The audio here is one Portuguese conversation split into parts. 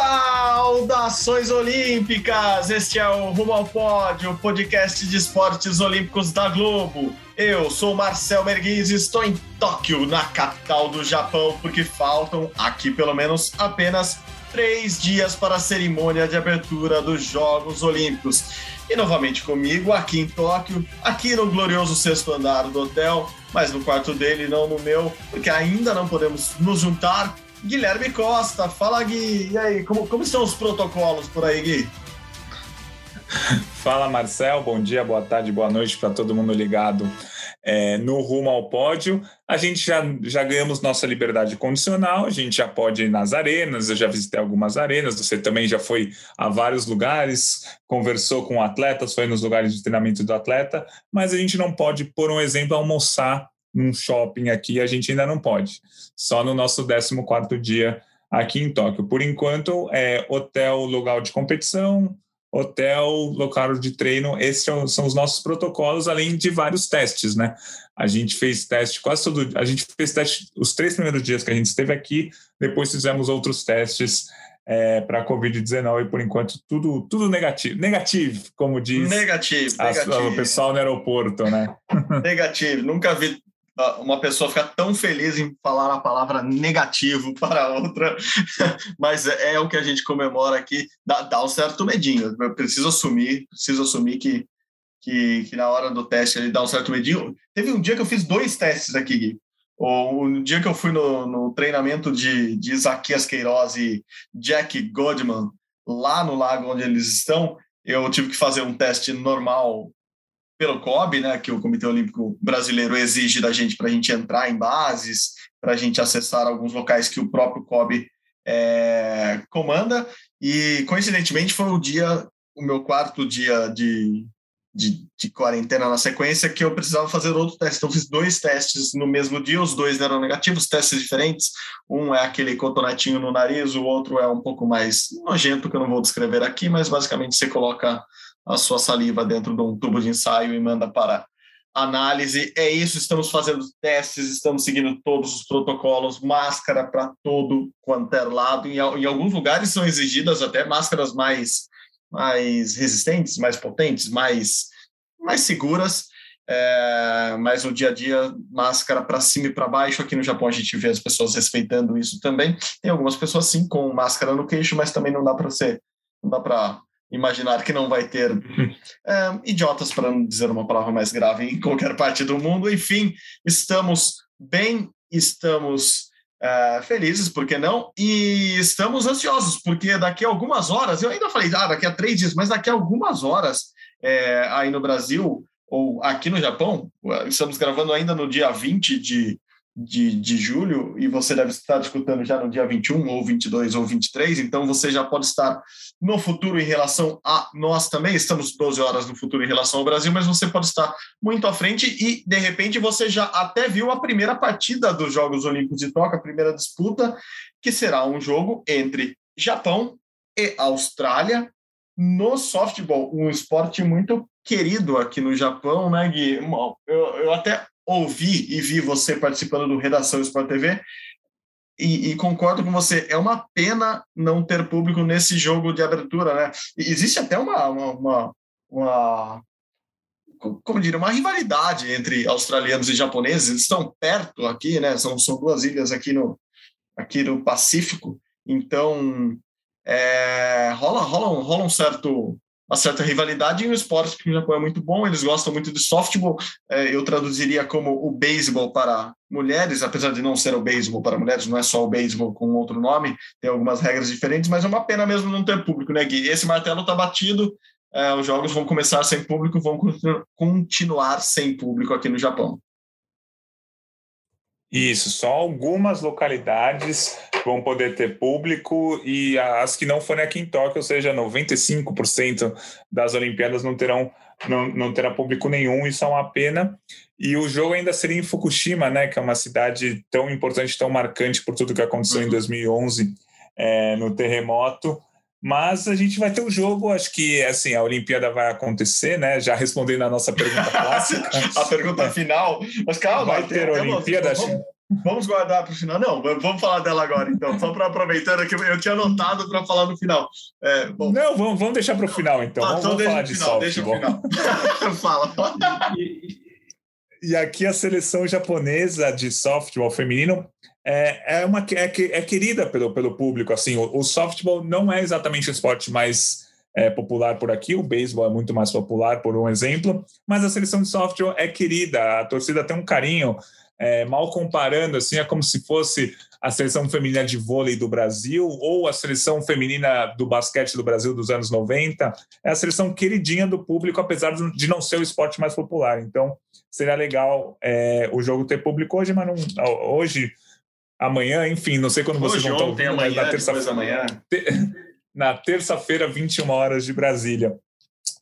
Saudações olímpicas! Este é o Rumo ao Pódio, podcast de esportes olímpicos da Globo. Eu sou Marcel Merguiz e estou em Tóquio, na capital do Japão, porque faltam aqui pelo menos apenas três dias para a cerimônia de abertura dos Jogos Olímpicos. E novamente comigo, aqui em Tóquio, aqui no glorioso sexto andar do hotel, mas no quarto dele, não no meu, porque ainda não podemos nos juntar Guilherme Costa. Fala, Gui. E aí, como, como estão os protocolos por aí, Gui? Fala, Marcel. Bom dia, boa tarde, boa noite para todo mundo ligado é, no rumo ao pódio. A gente já, já ganhamos nossa liberdade condicional, a gente já pode ir nas arenas. Eu já visitei algumas arenas, você também já foi a vários lugares, conversou com atletas, foi nos lugares de treinamento do atleta, mas a gente não pode, por um exemplo, almoçar num shopping aqui, a gente ainda não pode. Só no nosso 14 dia aqui em Tóquio. Por enquanto, é hotel, lugar de competição, hotel, local de treino. Esses são os nossos protocolos, além de vários testes, né? A gente fez teste quase todo. A gente fez teste os três primeiros dias que a gente esteve aqui, depois fizemos outros testes. É, para a Covid-19, por enquanto, tudo, tudo negativo. Negativo, como diz negativo, a, negativo. o pessoal no aeroporto, né? negativo. Nunca vi uma pessoa ficar tão feliz em falar a palavra negativo para outra, mas é, o que a gente comemora aqui, dá, dá um certo medinho. Eu preciso assumir, preciso assumir que, que, que, na hora do teste ele dá um certo medinho. Teve um dia que eu fiz dois testes aqui, Gui. O, um dia que eu fui no, no treinamento de, de Isaquias Queiroz e Jack Godman, lá no lago onde eles estão, eu tive que fazer um teste normal pelo COB, né, que o Comitê Olímpico Brasileiro exige da gente para a gente entrar em bases, para a gente acessar alguns locais que o próprio COB é, comanda. E, coincidentemente, foi o dia, o meu quarto dia de, de, de, quarentena na sequência, que eu precisava fazer outro teste. Então, fiz dois testes no mesmo dia, os dois eram negativos, testes diferentes. Um é aquele cotonetinho no nariz, o outro é um pouco mais nojento, que eu não vou descrever aqui, mas basicamente você coloca a sua saliva dentro de um tubo de ensaio e manda para análise. É isso, estamos fazendo testes, estamos seguindo todos os protocolos, máscara para todo quanto é lado. Em, em, alguns lugares são exigidas até máscaras mais, mais resistentes, mais potentes, mais, mais seguras. É, mas no dia a dia, máscara para cima e para baixo. Aqui no Japão a gente vê as pessoas respeitando isso também. Tem algumas pessoas sim com máscara no queixo, mas também não dá para ser, não dá para imaginar que não vai ter é, idiotas, para não dizer uma palavra mais grave, em qualquer parte do mundo. Enfim, estamos bem, estamos é, felizes, por que não? E estamos ansiosos, porque daqui a algumas horas, eu ainda falei, ah, daqui a três dias, mas daqui a algumas horas, é, aí no Brasil, ou aqui no Japão, estamos gravando ainda no dia 20 de de, de julho, e você deve estar escutando já no dia 21, ou 22, ou 23, então você já pode estar no futuro em relação a nós também, estamos 12 horas no futuro em relação ao Brasil, mas você pode estar muito à frente e, de repente, você já até viu a primeira partida dos Jogos Olímpicos de Tóquio, a primeira disputa, que será um jogo entre Japão e Austrália no softball, um esporte muito querido aqui no Japão, né, Gui? Eu, eu até ouvi e vi você participando do Redação Sport TV e, e, concordo com você, é uma pena não ter público nesse jogo de abertura, né? Existe até uma, uma, uma, uma como diria, uma rivalidade entre australianos e japoneses, eles estão perto aqui, né? São, são duas ilhas aqui no, aqui no Pacífico, então é, rola, rola, um, rola um certo uma certa rivalidade em um esporte que o Japão é muito bom, eles gostam muito de softball, é, eu traduziria como o beisebol para mulheres, apesar de não ser o beisebol para mulheres, não é só o beisebol com outro nome, tem algumas regras diferentes, mas é uma pena mesmo não ter público, né, Gui? Esse martelo está batido, é, os jogos vão começar sem público, vão continuar sem público aqui no Japão. Isso, só algumas localidades vão poder ter público e as que não forem aqui em Tóquio, ou seja, 95% das Olimpíadas não terão não, não terá público nenhum, isso é uma pena. E o jogo ainda seria em Fukushima, né, que é uma cidade tão importante, tão marcante por tudo que aconteceu uhum. em 2011 é, no terremoto. Mas a gente vai ter o um jogo, acho que assim, a Olimpíada vai acontecer, né? Já respondendo a nossa pergunta clássica. a pergunta final. Mas calma, vai ter a Olimpíada. Vamos, vamos guardar para o final. Não, vamos falar dela agora, então. Só para aproveitando que eu tinha anotado para falar no final. É, Não, vamos, vamos deixar para o final, então. Ah, vamos, então vamos falar de final, Deixa o final. Fala. E, e aqui a seleção japonesa de softball feminino é, é, uma, é, é querida pelo, pelo público. Assim, o, o softball não é exatamente o esporte mais é, popular por aqui, o beisebol é muito mais popular, por um exemplo, mas a seleção de softball é querida, a torcida tem um carinho, é, mal comparando, assim, é como se fosse a seleção feminina de vôlei do Brasil ou a seleção feminina do basquete do Brasil dos anos 90, é a seleção queridinha do público, apesar de não ser o esporte mais popular. Então, seria legal é, o jogo ter público hoje, mas não, hoje amanhã, enfim, não sei quando vocês vão estar ouvindo, mas na terça-feira. Na terça-feira, 21 horas de Brasília.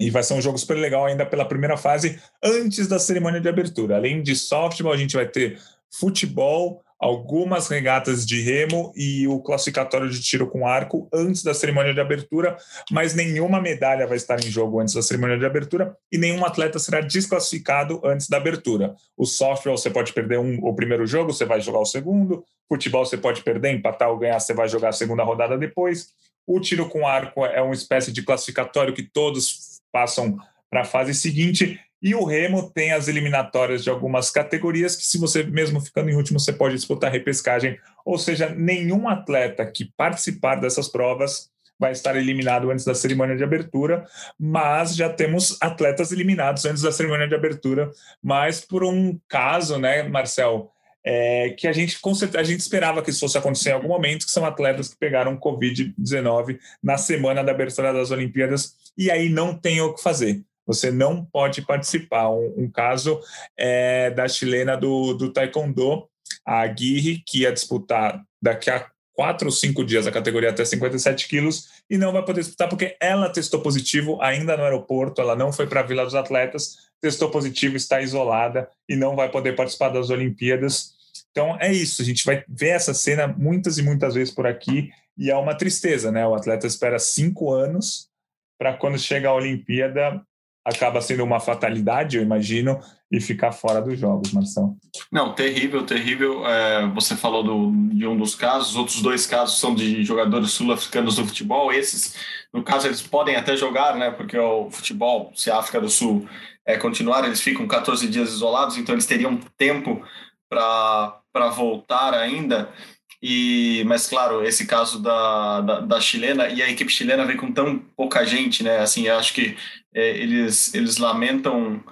E vai ser um jogo super legal ainda pela primeira fase, antes da cerimônia de abertura. Além de softball, a gente vai ter futebol, algumas regatas de remo e o classificatório de tiro com arco antes da cerimônia de abertura, mas nenhuma medalha vai estar em jogo antes da cerimônia de abertura e nenhum atleta será desclassificado antes da abertura. O softball você pode perder um, o primeiro jogo, você vai jogar o segundo. Futebol você pode perder, empatar ou ganhar, você vai jogar a segunda rodada depois. O tiro com arco é uma espécie de classificatório que todos passam para a fase seguinte e o Remo tem as eliminatórias de algumas categorias que, se você mesmo ficando em último, você pode disputar repescagem. Ou seja, nenhum atleta que participar dessas provas vai estar eliminado antes da cerimônia de abertura, mas já temos atletas eliminados antes da cerimônia de abertura, mas por um caso, né, Marcel, é, que a gente, a gente esperava que isso fosse acontecer em algum momento, que são atletas que pegaram Covid-19 na semana da abertura das Olimpíadas, e aí não tem o que fazer você não pode participar. Um, um caso é da chilena do, do Taekwondo, a Aguirre, que ia disputar daqui a quatro ou cinco dias a categoria até 57 quilos e não vai poder disputar porque ela testou positivo ainda no aeroporto, ela não foi para a Vila dos Atletas, testou positivo, está isolada e não vai poder participar das Olimpíadas. Então é isso, a gente vai ver essa cena muitas e muitas vezes por aqui e é uma tristeza, né? O atleta espera cinco anos para quando chega a Olimpíada acaba sendo uma fatalidade, eu imagino, e ficar fora dos jogos, Marcelo. Não, terrível, terrível. É, você falou do, de um dos casos, os outros dois casos são de jogadores sul-africanos do futebol. Esses, no caso, eles podem até jogar, né? Porque o futebol, se a África do Sul é, continuar, eles ficam 14 dias isolados, então eles teriam tempo para voltar ainda. E, mas claro, esse caso da, da, da, chilena e a equipe chilena vem com tão pouca gente, né? Assim, acho que eles, eles lamentam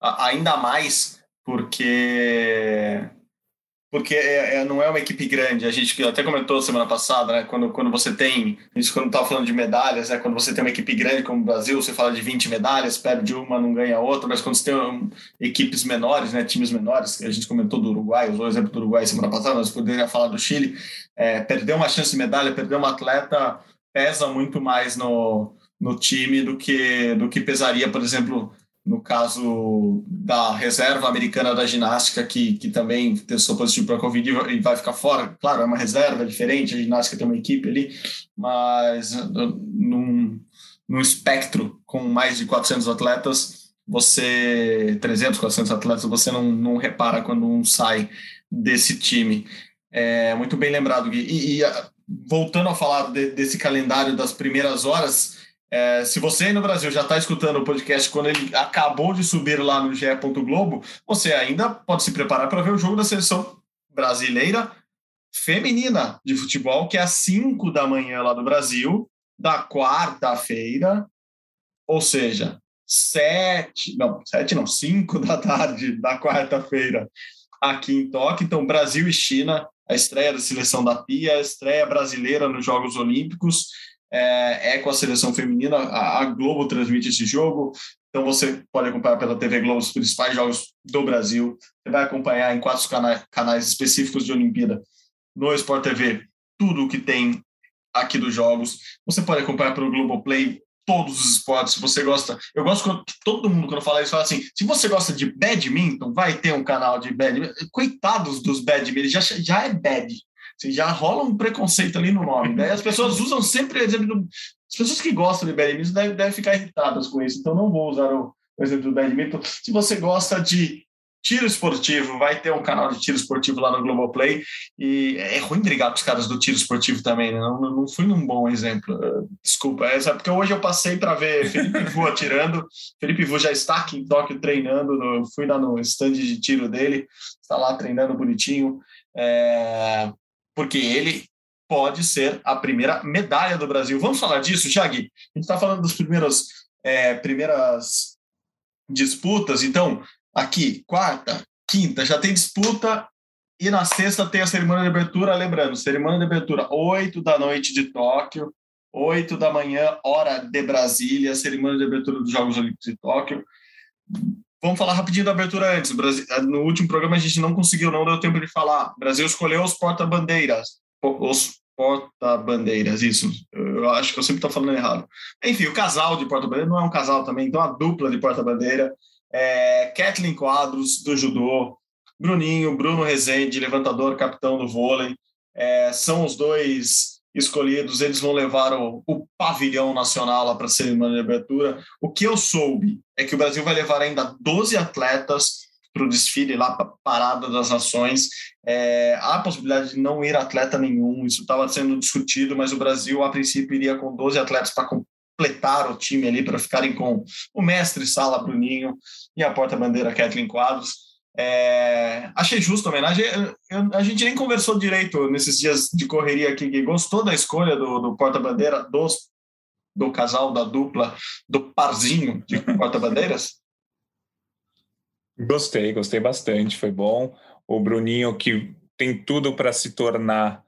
ainda mais porque porque é, é, não é uma equipe grande. A gente até comentou semana passada, né? Quando, quando você tem, isso quando estava falando de medalhas, né? Quando você tem uma equipe grande como o Brasil, você fala de 20 medalhas, perde uma, não ganha outra, mas quando você tem um, equipes menores, né? Times menores, a gente comentou do Uruguai, usou o exemplo do Uruguai semana passada, mas poderia falar do Chile, é, perder uma chance de medalha, perder um atleta pesa muito mais no, no time do que, do que pesaria, por exemplo, no caso da reserva americana da ginástica, que, que também testou positivo para a Covid e vai ficar fora. Claro, é uma reserva é diferente, a ginástica tem uma equipe ali, mas num, num espectro com mais de 400 atletas, você, 300, 400 atletas, você não, não repara quando um sai desse time. É muito bem lembrado, Gui. E, e voltando a falar de, desse calendário das primeiras horas, é, se você aí no Brasil já está escutando o podcast quando ele acabou de subir lá no GE. Globo, você ainda pode se preparar para ver o jogo da seleção brasileira feminina de futebol, que é às 5 da manhã lá do Brasil, da quarta-feira, ou seja, sete, não, sete não, cinco da tarde da quarta-feira aqui em Tóquio. Então, Brasil e China, a estreia da seleção da Pia, a estreia brasileira nos Jogos Olímpicos é, é com a seleção feminina. A, a, Globo transmite esse jogo. Então você pode acompanhar pela TV Globo os principais jogos do Brasil. Você vai acompanhar em quatro canais, canais específicos de Olimpíada no Sport TV tudo o que tem aqui dos jogos. Você pode acompanhar pelo Globoplay todos os esportes. Se você gosta, eu gosto quando todo mundo quando fala isso fala assim: se você gosta de badminton, vai ter um canal de badminton. Coitados dos badminton, já já é bad. Assim, já rola um preconceito ali no nome. Né? As pessoas usam sempre exemplo do, as pessoas que gostam de badminton devem, devem ficar irritadas com isso, então não vou usar o, o exemplo do badminton. Se você gosta de tiro esportivo, vai ter um canal de tiro esportivo lá no Globoplay, e é ruim brigar com os caras do tiro esportivo também, né? não, não fui num bom exemplo, desculpa, é porque hoje eu passei para ver Felipe Vu atirando, Felipe Vu já está aqui em Tóquio treinando, no, fui lá no stand de tiro dele, está lá treinando bonitinho, é, porque ele pode ser a primeira medalha do Brasil. Vamos falar disso, Jag? A gente está falando das primeiras, é, primeiras disputas, então, aqui, quarta, quinta, já tem disputa, e na sexta tem a cerimônia de abertura, lembrando, cerimônia de abertura, 8 da noite de Tóquio, 8 da manhã, hora de Brasília, cerimônia de abertura dos Jogos Olímpicos de Tóquio. Vamos falar rapidinho da abertura antes. No último programa a gente não conseguiu, não deu tempo de falar. O Brasil escolheu os porta-bandeiras os porta-bandeiras, isso. Eu acho que eu sempre estou falando errado. Enfim, o casal de porta-bandeira não é um casal também, então a dupla de porta-bandeira. É Kathleen Quadros, do judô, Bruninho, Bruno Rezende, levantador, capitão do vôlei. É, são os dois escolhidos, eles vão levar o, o pavilhão nacional lá para a cerimônia de abertura. O que eu soube é que o Brasil vai levar ainda 12 atletas para o desfile lá para a Parada das Nações. É, há a possibilidade de não ir atleta nenhum, isso estava sendo discutido, mas o Brasil, a princípio, iria com 12 atletas para completar o time ali, para ficarem com o mestre Sala Bruninho e a porta-bandeira Kathleen Quadros. É, achei justo a homenagem. A gente nem conversou direito nesses dias de correria aqui. Gostou da escolha do, do porta-bandeira, do casal, da dupla, do parzinho de porta-bandeiras? Gostei, gostei bastante, foi bom. O Bruninho, que tem tudo para se tornar,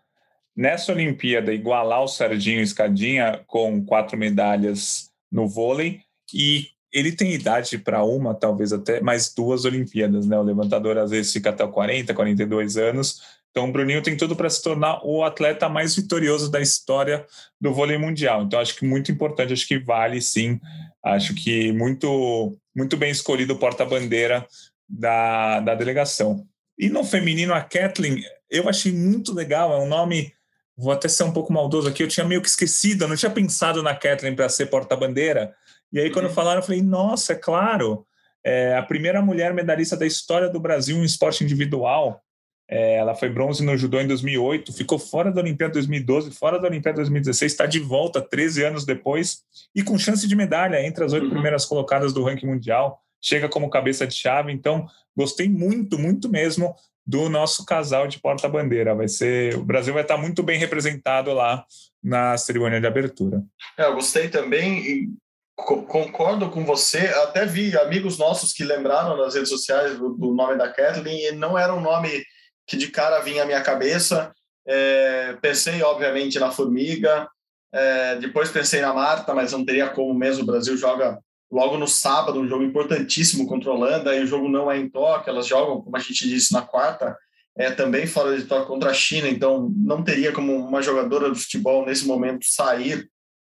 nessa Olimpíada, igualar o Serginho Escadinha com quatro medalhas no vôlei, e ele tem idade para uma, talvez até mais duas Olimpíadas, né? O levantador às vezes fica até 40, 42 anos. Então, o Bruninho tem tudo para se tornar o atleta mais vitorioso da história do vôlei mundial. Então, acho que muito importante, acho que vale sim. Acho que muito muito bem escolhido o porta-bandeira da, da delegação. E no feminino, a Kathleen, eu achei muito legal, é um nome, vou até ser um pouco maldoso aqui, eu tinha meio que esquecido, eu não tinha pensado na Kathleen para ser porta-bandeira. E aí, quando uhum. falaram, eu falei, nossa, é claro, é a primeira mulher medalhista da história do Brasil em esporte individual. É, ela foi bronze no judô em 2008, ficou fora da Olimpíada 2012, fora da Olimpíada 2016, está de volta 13 anos depois e com chance de medalha entre as oito uhum. primeiras colocadas do ranking mundial. Chega como cabeça de chave, então gostei muito, muito mesmo do nosso casal de porta-bandeira. Vai ser, o Brasil vai estar muito bem representado lá na cerimônia de abertura. É, eu gostei também concordo com você. Até vi amigos nossos que lembraram nas redes sociais do, do nome da Kathleen e não era um nome que de cara vinha à minha cabeça. É, pensei, obviamente, na Formiga, é, depois pensei na Marta, mas não teria como mesmo. O Brasil joga logo no sábado, um jogo importantíssimo contra a Holanda, e o jogo não é em Tóquio, elas jogam, como a gente disse, na quarta, é, também fora de Tóquio contra a China, então não teria como uma jogadora de futebol nesse momento sair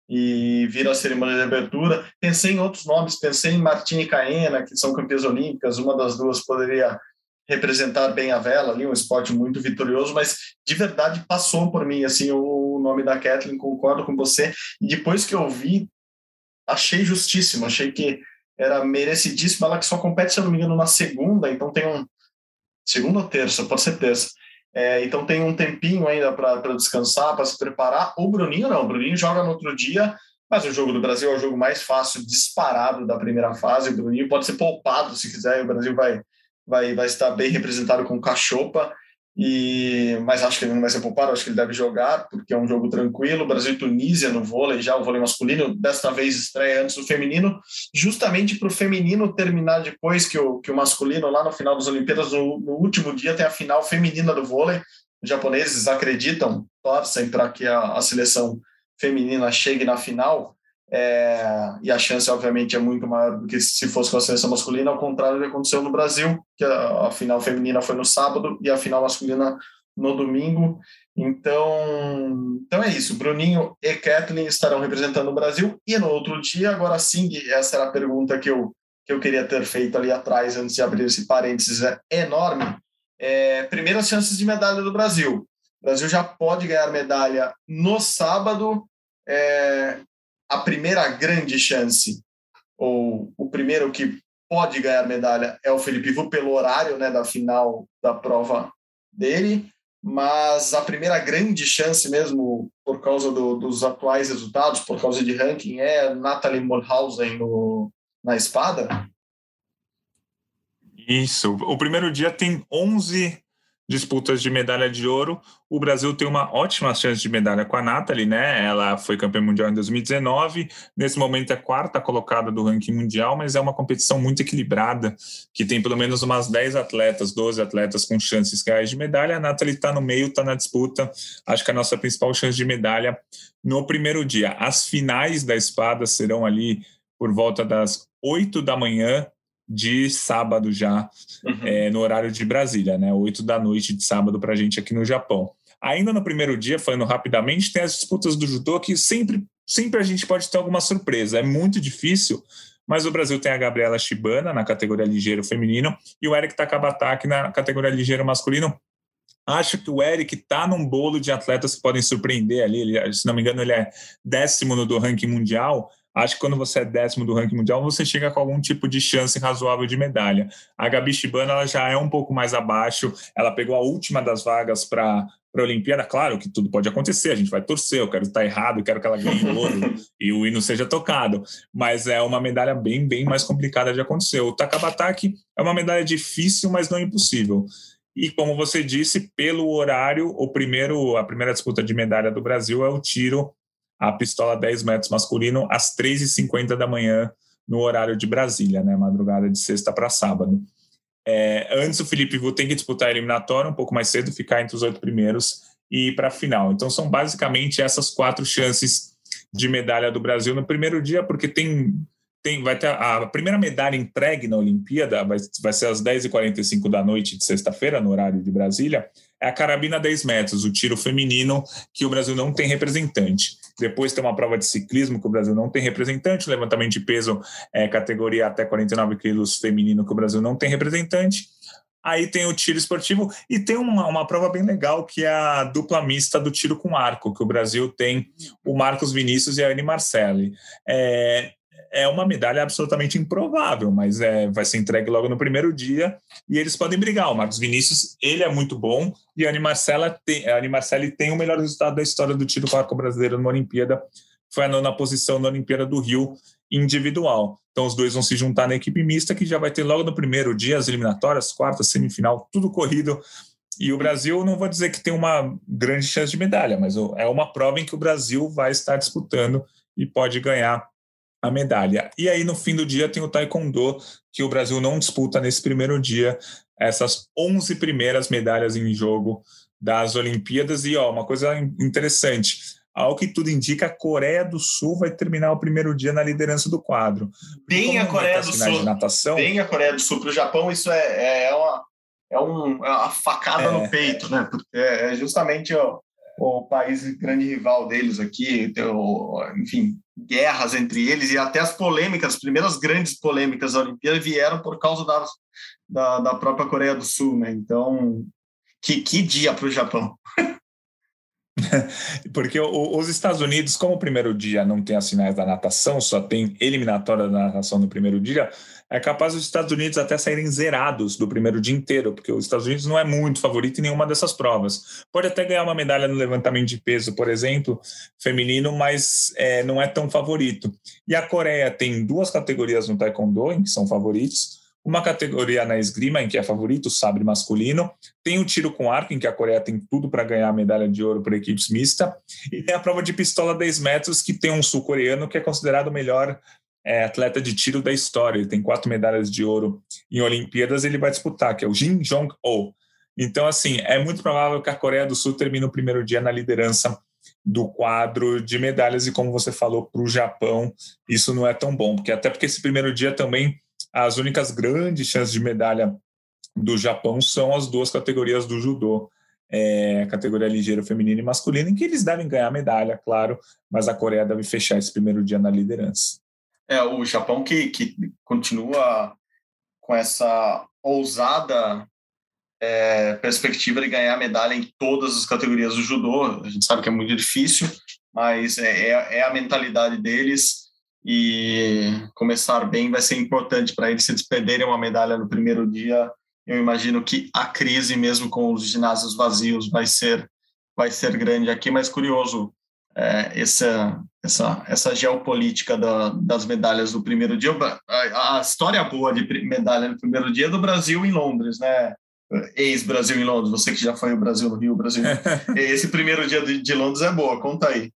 e vir à cerimônia de abertura. Pensei em outros nomes, pensei em Martini e Caena, que são campeãs olímpicas, uma das duas poderia representar bem a vela ali, um esporte muito vitorioso, mas de verdade passou por mim assim o nome da Kathleen, concordo com você. E depois que eu vi, achei justíssimo, achei que era merecidíssimo. Ela que só compete, se eu não me engano, na segunda, então tem um segunda ou terça, pode ser terça. É, então tem um tempinho ainda para descansar, para se preparar. O Bruninho não, o Bruninho joga no outro dia, mas o jogo do Brasil é o jogo mais fácil, disparado da primeira fase. O Bruninho pode ser poupado se quiser, o Brasil vai vai, vai estar bem representado com Cachopa, e, mas acho que ele não vai ser poupado, acho que ele deve jogar, porque é um jogo tranquilo. Brasil e Tunísia no vôlei, já o vôlei masculino, desta vez estreia antes do feminino, justamente para o feminino terminar depois que o, que o masculino, lá no final das Olimpíadas, no, no último dia, tem a final feminina do vôlei. Os japoneses acreditam, torcem para que a, a seleção feminina chegue na final. É, e a chance, obviamente, é muito maior do que se fosse com a seleção masculina, ao contrário do que aconteceu no Brasil, que a, a final feminina foi no sábado e a final masculina no domingo. Então, então é isso. Bruninho e Kathleen estarão representando o Brasil. E no outro dia, agora sim, essa era a pergunta que eu, que eu queria ter feito ali atrás, antes de abrir esse parênteses é enorme. É, primeiras chances de medalha do Brasil. O Brasil já pode ganhar medalha no sábado. É, a primeira grande chance, ou o primeiro que pode ganhar medalha, é o Felipe Vu, pelo horário né, da final da prova dele mas a primeira grande chance mesmo, por causa do, dos atuais resultados, por causa de ranking, é Natalie Mulhausen no, na espada? Isso. O primeiro dia tem 11 disputas de medalha de ouro. O Brasil tem uma ótima chance de medalha com a Nathalie, né? Ela foi campeã mundial em 2019, nesse momento é quarta colocada do ranking mundial, mas é uma competição muito equilibrada, que tem pelo menos umas 10 atletas, 12 atletas com chances reais de medalha. A Nathalie está no meio, está na disputa. Acho que a nossa principal chance de medalha no primeiro dia. As finais da espada serão ali por volta das 8 da manhã de sábado já, uhum. é, no horário de Brasília, né? Oito da noite de sábado para a gente aqui no Japão. Ainda no primeiro dia, falando rapidamente, tem as disputas do judô que sempre, sempre a gente pode ter alguma surpresa. É muito difícil, mas o Brasil tem a Gabriela Shibana na categoria ligeiro feminino e o Eric Takabataki na categoria ligeiro masculino. Acho que o Eric está num bolo de atletas que podem surpreender ali. Ele, se não me engano, ele é décimo no do ranking mundial acho que quando você é décimo do ranking mundial, você chega com algum tipo de chance razoável de medalha. A Gabi Shibana ela já é um pouco mais abaixo, ela pegou a última das vagas para para a Olimpíada, claro que tudo pode acontecer, a gente vai torcer, eu quero estar errado, eu quero que ela ganhe ouro e o hino seja tocado, mas é uma medalha bem, bem mais complicada de acontecer. O Takabataki é uma medalha difícil, mas não impossível. E como você disse, pelo horário, o primeiro, a primeira disputa de medalha do Brasil é o tiro a pistola 10 metros masculino às 3h50 da manhã, no horário de Brasília, né? Madrugada de sexta para sábado. É, antes, o Felipe Vu tem que disputar a eliminatória um pouco mais cedo, ficar entre os oito primeiros e ir para a final. Então, são basicamente essas quatro chances de medalha do Brasil no primeiro dia, porque tem. Tem, vai ter a primeira medalha entregue na Olimpíada, vai, vai ser às 10h45 da noite de sexta-feira, no horário de Brasília, é a carabina 10 metros, o tiro feminino, que o Brasil não tem representante. Depois tem uma prova de ciclismo que o Brasil não tem representante, levantamento de peso é, categoria até 49 quilos feminino que o Brasil não tem representante. Aí tem o tiro esportivo e tem uma, uma prova bem legal que é a dupla mista do tiro com arco, que o Brasil tem o Marcos Vinícius e a Anne Marcelli. É, é uma medalha absolutamente improvável, mas é, vai ser entregue logo no primeiro dia e eles podem brigar. O Marcos Vinícius, ele é muito bom e a Anne, Marcela tem, a Anne Marcelli tem o melhor resultado da história do tiro com arco brasileiro numa Olimpíada. Foi a nona posição na Olimpíada do Rio individual. Então os dois vão se juntar na equipe mista que já vai ter logo no primeiro dia as eliminatórias, quarta, semifinal, tudo corrido. E o Brasil, não vou dizer que tem uma grande chance de medalha, mas é uma prova em que o Brasil vai estar disputando e pode ganhar a medalha. E aí, no fim do dia, tem o Taekwondo, que o Brasil não disputa nesse primeiro dia, essas 11 primeiras medalhas em jogo das Olimpíadas. E, ó, uma coisa interessante, ao que tudo indica, a Coreia do Sul vai terminar o primeiro dia na liderança do quadro. Bem a Coreia do Sul. Natação, bem a Coreia do Sul para o Japão, isso é, é, uma, é, um, é uma facada é, no peito, né? Porque é justamente ó, o país grande rival deles aqui, enfim, guerras entre eles e até as polêmicas, as primeiras grandes polêmicas da Olimpíada vieram por causa da, da, da própria Coreia do Sul, né? Então, que, que dia para o Japão. Porque os Estados Unidos, como o primeiro dia não tem as finais da natação, só tem eliminatória da natação no primeiro dia, é capaz os Estados Unidos até saírem zerados do primeiro dia inteiro, porque os Estados Unidos não é muito favorito em nenhuma dessas provas. Pode até ganhar uma medalha no levantamento de peso, por exemplo, feminino, mas é, não é tão favorito. E a Coreia tem duas categorias no Taekwondo, em que são favoritos, uma categoria na esgrima, em que é favorito, o sabre masculino, tem o tiro com arco, em que a Coreia tem tudo para ganhar a medalha de ouro por equipes mista, e tem a prova de pistola 10 metros, que tem um sul-coreano que é considerado o melhor é, atleta de tiro da história. Ele tem quatro medalhas de ouro em Olimpíadas, ele vai disputar, que é o Jin Jong-oh. Então, assim, é muito provável que a Coreia do Sul termine o primeiro dia na liderança do quadro de medalhas e como você falou para o Japão isso não é tão bom porque até porque esse primeiro dia também as únicas grandes chances de medalha do Japão são as duas categorias do judô é, categoria ligeira feminina e masculina em que eles devem ganhar medalha claro mas a Coreia deve fechar esse primeiro dia na liderança é o Japão que, que continua com essa ousada é, perspectiva de ganhar medalha em todas as categorias do judô. A gente sabe que é muito difícil, mas é, é, é a mentalidade deles e começar bem vai ser importante para eles. Se eles perderem uma medalha no primeiro dia, eu imagino que a crise, mesmo com os ginásios vazios, vai ser vai ser grande aqui. Mas curioso é, essa essa essa geopolítica da, das medalhas do primeiro dia. A, a história boa de medalha no primeiro dia é do Brasil em Londres, né? ex-Brasil em Londres, você que já foi o Brasil no Rio, Brasil. Esse primeiro dia de, de Londres é boa, conta aí.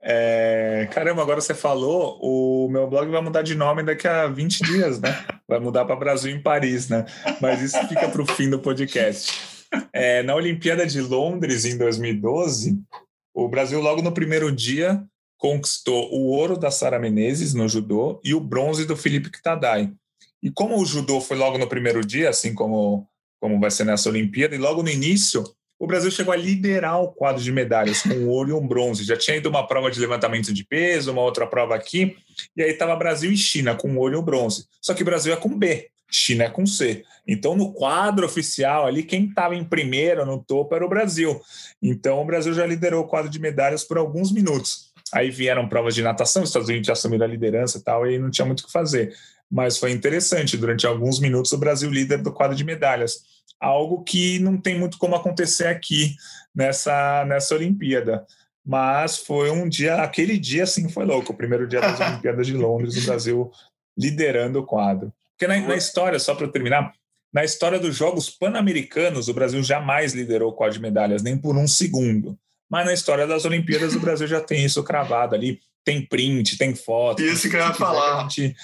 É, caramba, agora você falou, o meu blog vai mudar de nome daqui a 20 dias, né? Vai mudar para Brasil em Paris, né? Mas isso fica para o fim do podcast. É, na Olimpíada de Londres, em 2012, o Brasil, logo no primeiro dia, conquistou o ouro da Sara Menezes no judô e o bronze do Felipe Kitadai. E como o judô foi logo no primeiro dia, assim como, como vai ser nessa Olimpíada, e logo no início, o Brasil chegou a liderar o quadro de medalhas com um ouro e um bronze. Já tinha ido uma prova de levantamento de peso, uma outra prova aqui, e aí estava Brasil e China com ouro e um bronze. Só que o Brasil é com B, China é com C. Então, no quadro oficial ali, quem estava em primeiro no topo era o Brasil. Então, o Brasil já liderou o quadro de medalhas por alguns minutos. Aí vieram provas de natação, os Estados Unidos assumiram a liderança e tal, e aí não tinha muito o que fazer mas foi interessante. Durante alguns minutos, o Brasil líder do quadro de medalhas. Algo que não tem muito como acontecer aqui nessa, nessa Olimpíada. Mas foi um dia, aquele dia sim foi louco. O primeiro dia das Olimpíadas de Londres, o Brasil liderando o quadro. Porque na, na história, só para terminar, na história dos Jogos Pan-Americanos, o Brasil jamais liderou o quadro de medalhas, nem por um segundo. Mas na história das Olimpíadas, o Brasil já tem isso cravado ali. Tem print, tem foto. Isso que eu ia falar. Gente,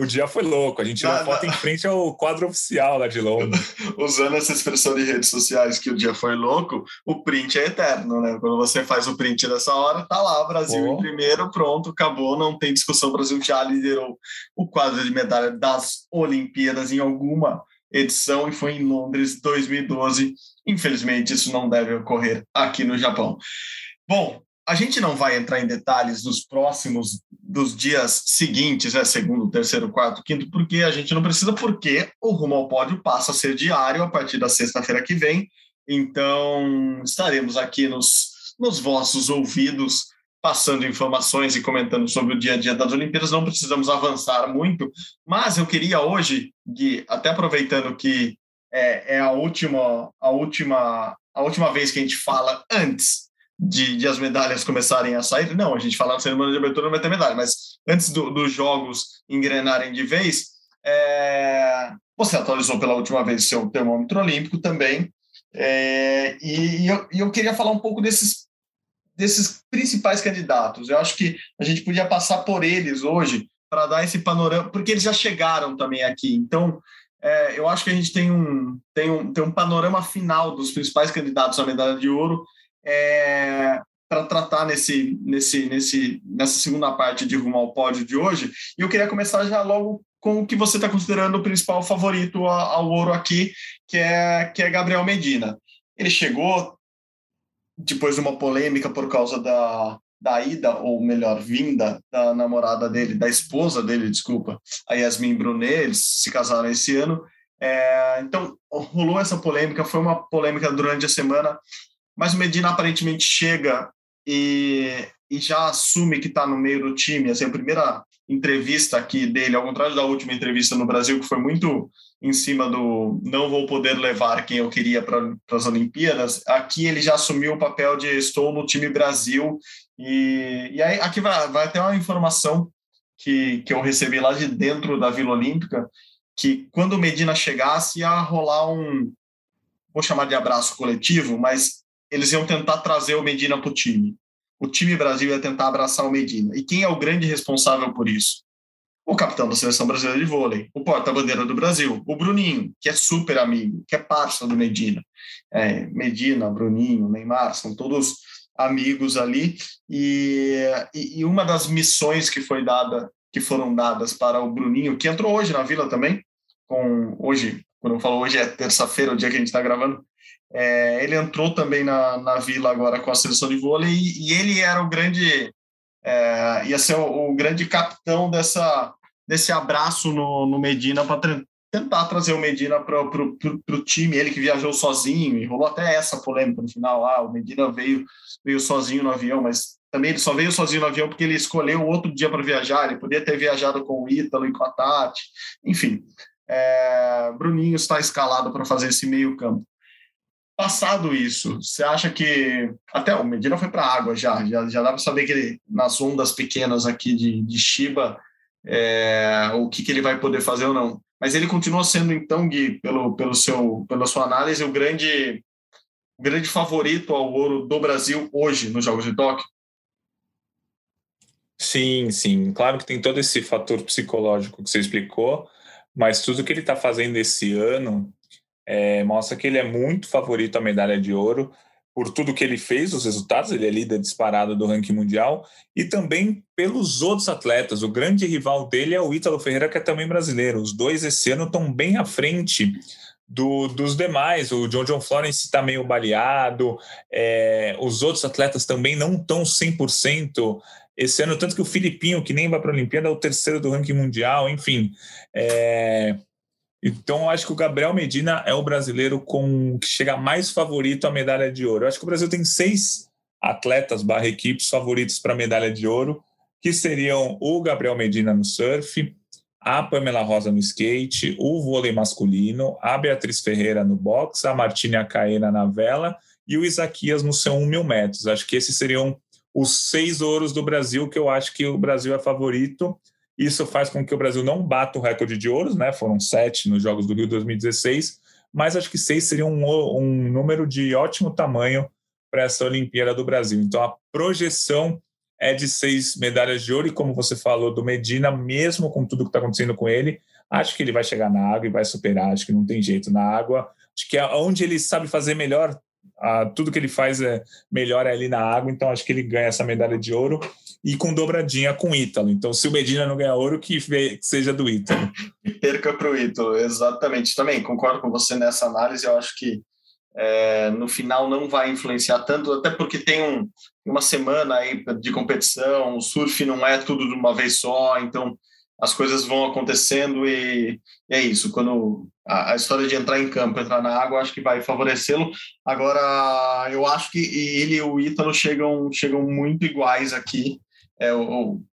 o dia foi louco. A gente tirou ah, foto em frente ao quadro oficial lá de Londres. Usando essa expressão de redes sociais que o dia foi louco, o print é eterno, né? Quando você faz o print dessa hora, tá lá, Brasil oh. em primeiro, pronto, acabou, não tem discussão. O Brasil já liderou o quadro de medalha das Olimpíadas em alguma edição e foi em Londres 2012. Infelizmente, isso não deve ocorrer aqui no Japão. Bom, a gente não vai entrar em detalhes dos próximos, dos dias seguintes, né, segundo, terceiro, quarto, quinto, porque a gente não precisa, porque o Rumo ao Pódio passa a ser diário a partir da sexta-feira que vem. Então, estaremos aqui nos, nos vossos ouvidos, passando informações e comentando sobre o dia a dia das Olimpíadas. Não precisamos avançar muito, mas eu queria hoje, Gui, até aproveitando que é, é a última, a última, a última vez que a gente fala antes de, de, as medalhas começarem a sair. Não, a gente fala na semana de abertura não vai ter medalha, mas antes do, dos jogos engrenarem de vez, é, você atualizou pela última vez seu termômetro olímpico também. É, e, e, eu, e eu queria falar um pouco desses, desses principais candidatos. Eu acho que a gente podia passar por eles hoje para dar esse panorama, porque eles já chegaram também aqui. Então, é, eu acho que a gente tem um, tem, um, tem um panorama final dos principais candidatos à medalha de ouro é, para tratar nesse, nesse, nesse, nessa segunda parte de rumo ao pódio de hoje. E eu queria começar já logo com o que você está considerando o principal favorito ao ouro aqui, que é, que é Gabriel Medina. Ele chegou depois de uma polêmica por causa da, da ida, ou melhor, vinda da namorada dele, da esposa dele, desculpa, a Yasmin Brunet, eles se casaram esse ano. É, então, rolou essa polêmica, foi uma polêmica durante a semana mas o Medina aparentemente chega e, e já assume que está no meio do time. Assim, a primeira entrevista aqui dele, ao contrário da última entrevista no Brasil, que foi muito em cima do não vou poder levar quem eu queria para as Olimpíadas, aqui ele já assumiu o papel de estou no time Brasil. E, e aí aqui vai, vai ter uma informação que, que eu recebi lá de dentro da Vila Olímpica, que quando o Medina chegasse ia rolar um, vou chamar de abraço coletivo, mas eles iam tentar trazer o Medina para o time. O time Brasil ia tentar abraçar o Medina. E quem é o grande responsável por isso? o capitão da seleção brasileira de vôlei, o porta-bandeira do Brasil, o Bruninho, que é super amigo, que é parça do Medina. É, Medina, Bruninho, Neymar, são todos amigos ali. E, e, uma das missões que foi dada, que foram dadas para o Bruninho, que entrou hoje na Vila também, com hoje, quando eu falo hoje é terça-feira, o dia que a gente está gravando, é, ele entrou também na, na Vila agora com a seleção de vôlei e, e ele era o grande é, ia ser o, o, grande capitão dessa, desse abraço no, no Medina para tentar trazer o Medina para o time, ele que viajou sozinho, e rolou até essa polêmica no final, ah, o Medina veio, veio sozinho no avião, mas também ele só veio sozinho no avião porque ele escolheu outro dia para viajar, ele podia ter viajado com o Ítalo e com a Tati, enfim, é, Bruninho está escalado para fazer esse meio campo. Passado isso, você acha que até o Medina foi para água já, já, já dá para saber que ele nas ondas pequenas aqui de, de Shiba é, o que, que ele vai poder fazer ou não. Mas ele continua sendo então Gui, pelo, pelo seu pela sua análise o grande grande favorito ao ouro do Brasil hoje nos Jogos de Tóquio. Sim, sim. Claro que tem todo esse fator psicológico que você explicou, mas tudo que ele está fazendo esse ano é, mostra que ele é muito favorito à medalha de ouro por tudo que ele fez, os resultados, ele é líder disparado do ranking mundial, e também pelos outros atletas. O grande rival dele é o Ítalo Ferreira, que é também brasileiro. Os dois esse ano estão bem à frente do, dos demais. O John John Florence está meio baleado, é, os outros atletas também não estão 100% esse ano, tanto que o Filipinho, que nem vai para a Olimpíada, é o terceiro do ranking mundial, enfim. É, então, acho que o Gabriel Medina é o brasileiro com que chega mais favorito à medalha de ouro. Eu acho que o Brasil tem seis atletas barra equipes favoritos para a medalha de ouro, que seriam o Gabriel Medina no surf, a Pamela Rosa no skate, o vôlei masculino, a Beatriz Ferreira no boxe, a Martina Caena na vela e o Isaquias no seu 1 mil metros. Acho que esses seriam os seis ouros do Brasil, que eu acho que o Brasil é favorito. Isso faz com que o Brasil não bata o recorde de ouros, né? Foram sete nos Jogos do Rio 2016, mas acho que seis seria um, um número de ótimo tamanho para essa Olimpíada do Brasil. Então a projeção é de seis medalhas de ouro, e como você falou do Medina, mesmo com tudo que está acontecendo com ele, acho que ele vai chegar na água e vai superar, acho que não tem jeito na água. Acho que é onde ele sabe fazer melhor, tudo que ele faz é melhor é ali na água, então acho que ele ganha essa medalha de ouro e com dobradinha com Ítalo. Então, se o Medina não ganhar ouro, que seja do Ítalo. Perca para o Ítalo, exatamente. Também concordo com você nessa análise. Eu acho que é, no final não vai influenciar tanto, até porque tem um, uma semana aí de competição, o surf não é tudo de uma vez só, então as coisas vão acontecendo e, e é isso. Quando a, a, história de entrar em campo, entrar na água, acho que vai favorecê-lo. Agora, eu acho que ele e o Ítalo chegam, chegam muito iguais aqui. É,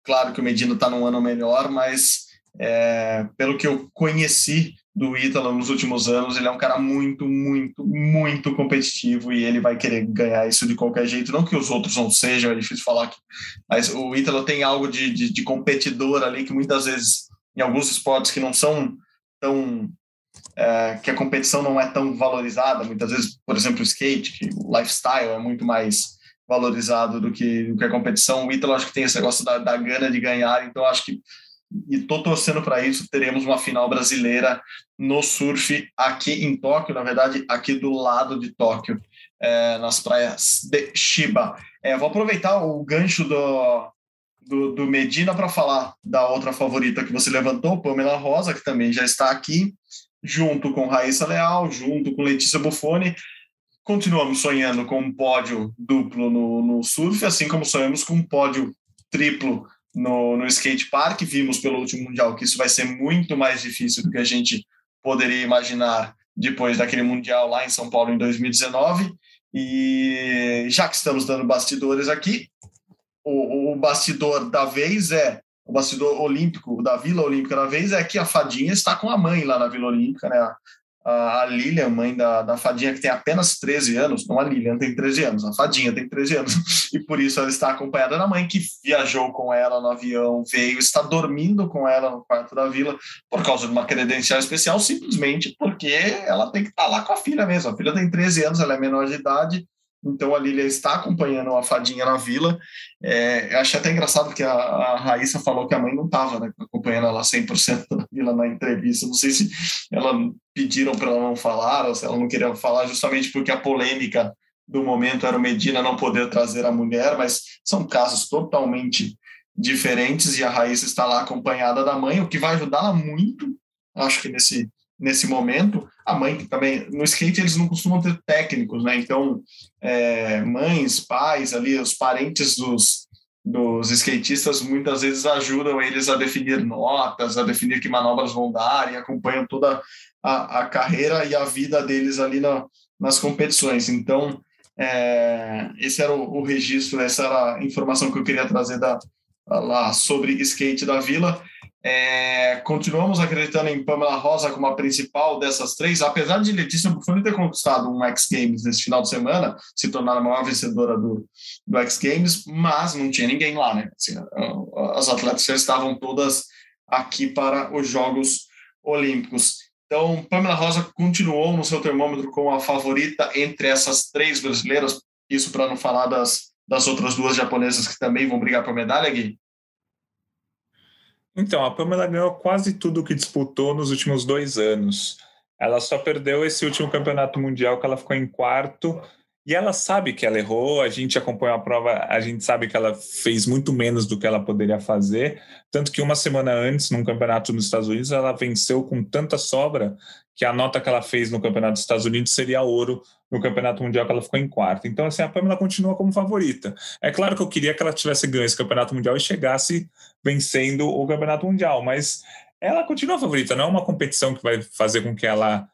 claro que o Medina está num ano melhor, mas é, pelo que eu conheci do Ítalo nos últimos anos, ele é um cara muito, muito, muito competitivo e ele vai querer ganhar isso de qualquer jeito. Não que os outros não sejam, é difícil falar, mas o Ítalo tem algo de, de, de competidor ali que muitas vezes, em alguns esportes que não são tão é, que a competição não é tão valorizada. Muitas vezes, por exemplo, o skate, que o lifestyle é muito mais valorizado do que, do que a competição. O Ítalo acho que tem esse negócio da, da gana de ganhar, então acho que e estou torcendo para isso. Teremos uma final brasileira no surf aqui em Tóquio, na verdade, aqui do lado de Tóquio, é, nas praias de Shiba. É, vou aproveitar o gancho do, do, do Medina para falar da outra favorita que você levantou, Pamela Rosa, que também já está aqui, junto com Raíssa Leal, junto com Letícia Buffoni continuamos sonhando com um pódio duplo no, no surf, assim como sonhamos com um pódio triplo no, no skate park. Vimos pelo último mundial que isso vai ser muito mais difícil do que a gente poderia imaginar depois daquele mundial lá em São Paulo em 2019. E já que estamos dando bastidores aqui, o, o bastidor da vez é o bastidor olímpico da Vila Olímpica da vez é que a Fadinha está com a mãe lá na Vila Olímpica, né? A Lilian, mãe da, da Fadinha, que tem apenas 13 anos, não a Lilian tem 13 anos, a Fadinha tem 13 anos, e por isso ela está acompanhada da mãe, que viajou com ela no avião, veio, está dormindo com ela no quarto da vila, por causa de uma credencial especial, simplesmente porque ela tem que estar lá com a filha mesmo. A filha tem 13 anos, ela é menor de idade, Então a Lília está acompanhando a fadinha na vila. É, eu achei até engraçado que a, a Raíssa falou que a mãe não estava né, acompanhando ela 100% da vila na entrevista. Não sei se ela pediram para ela não falar ou se ela não queria falar justamente porque a polêmica do momento era o Medina não poder trazer a mulher, mas são casos totalmente diferentes e a Raíssa está lá acompanhada da mãe, o que vai ajudá-la muito, acho que nesse nesse momento, a mãe também, no skate eles não costumam ter técnicos, né? Então, é, mães, pais ali, os parentes dos, dos skatistas muitas vezes ajudam eles a definir notas, a definir que manobras vão dar e acompanham toda a, a carreira e a vida deles ali na, nas competições. Então, é, esse era o, o, registro, essa era a informação que eu queria trazer da, lá sobre skate da Vila. É, continuamos acreditando em Pamela Rosa como a principal dessas três, apesar de Letícia Buffoni ter conquistado um X Games nesse final de semana, se tornar a maior vencedora do, do X Games, mas não tinha ninguém lá, né? Assim, as atletas já estavam todas aqui para os Jogos Olímpicos. Então, Pamela Rosa continuou no seu termômetro como a favorita entre essas três brasileiras, isso para não falar das, das outras duas japonesas que também vão brigar por medalha, Gui? Então, a Pamela ganhou quase tudo que disputou nos últimos dois anos. Ela só perdeu esse último campeonato mundial que ela ficou em quarto. E ela sabe que ela errou, a gente acompanhou a prova, a gente sabe que ela fez muito menos do que ela poderia fazer. Tanto que uma semana antes, num campeonato nos Estados Unidos, ela venceu com tanta sobra que a nota que ela fez no campeonato dos Estados Unidos seria ouro no campeonato mundial que ela ficou em quarto. Então, assim, a Pamela continua como favorita. É claro que eu queria que ela tivesse ganho esse campeonato mundial e chegasse vencendo o campeonato mundial, mas ela continua favorita, não é uma competição que vai fazer com que ela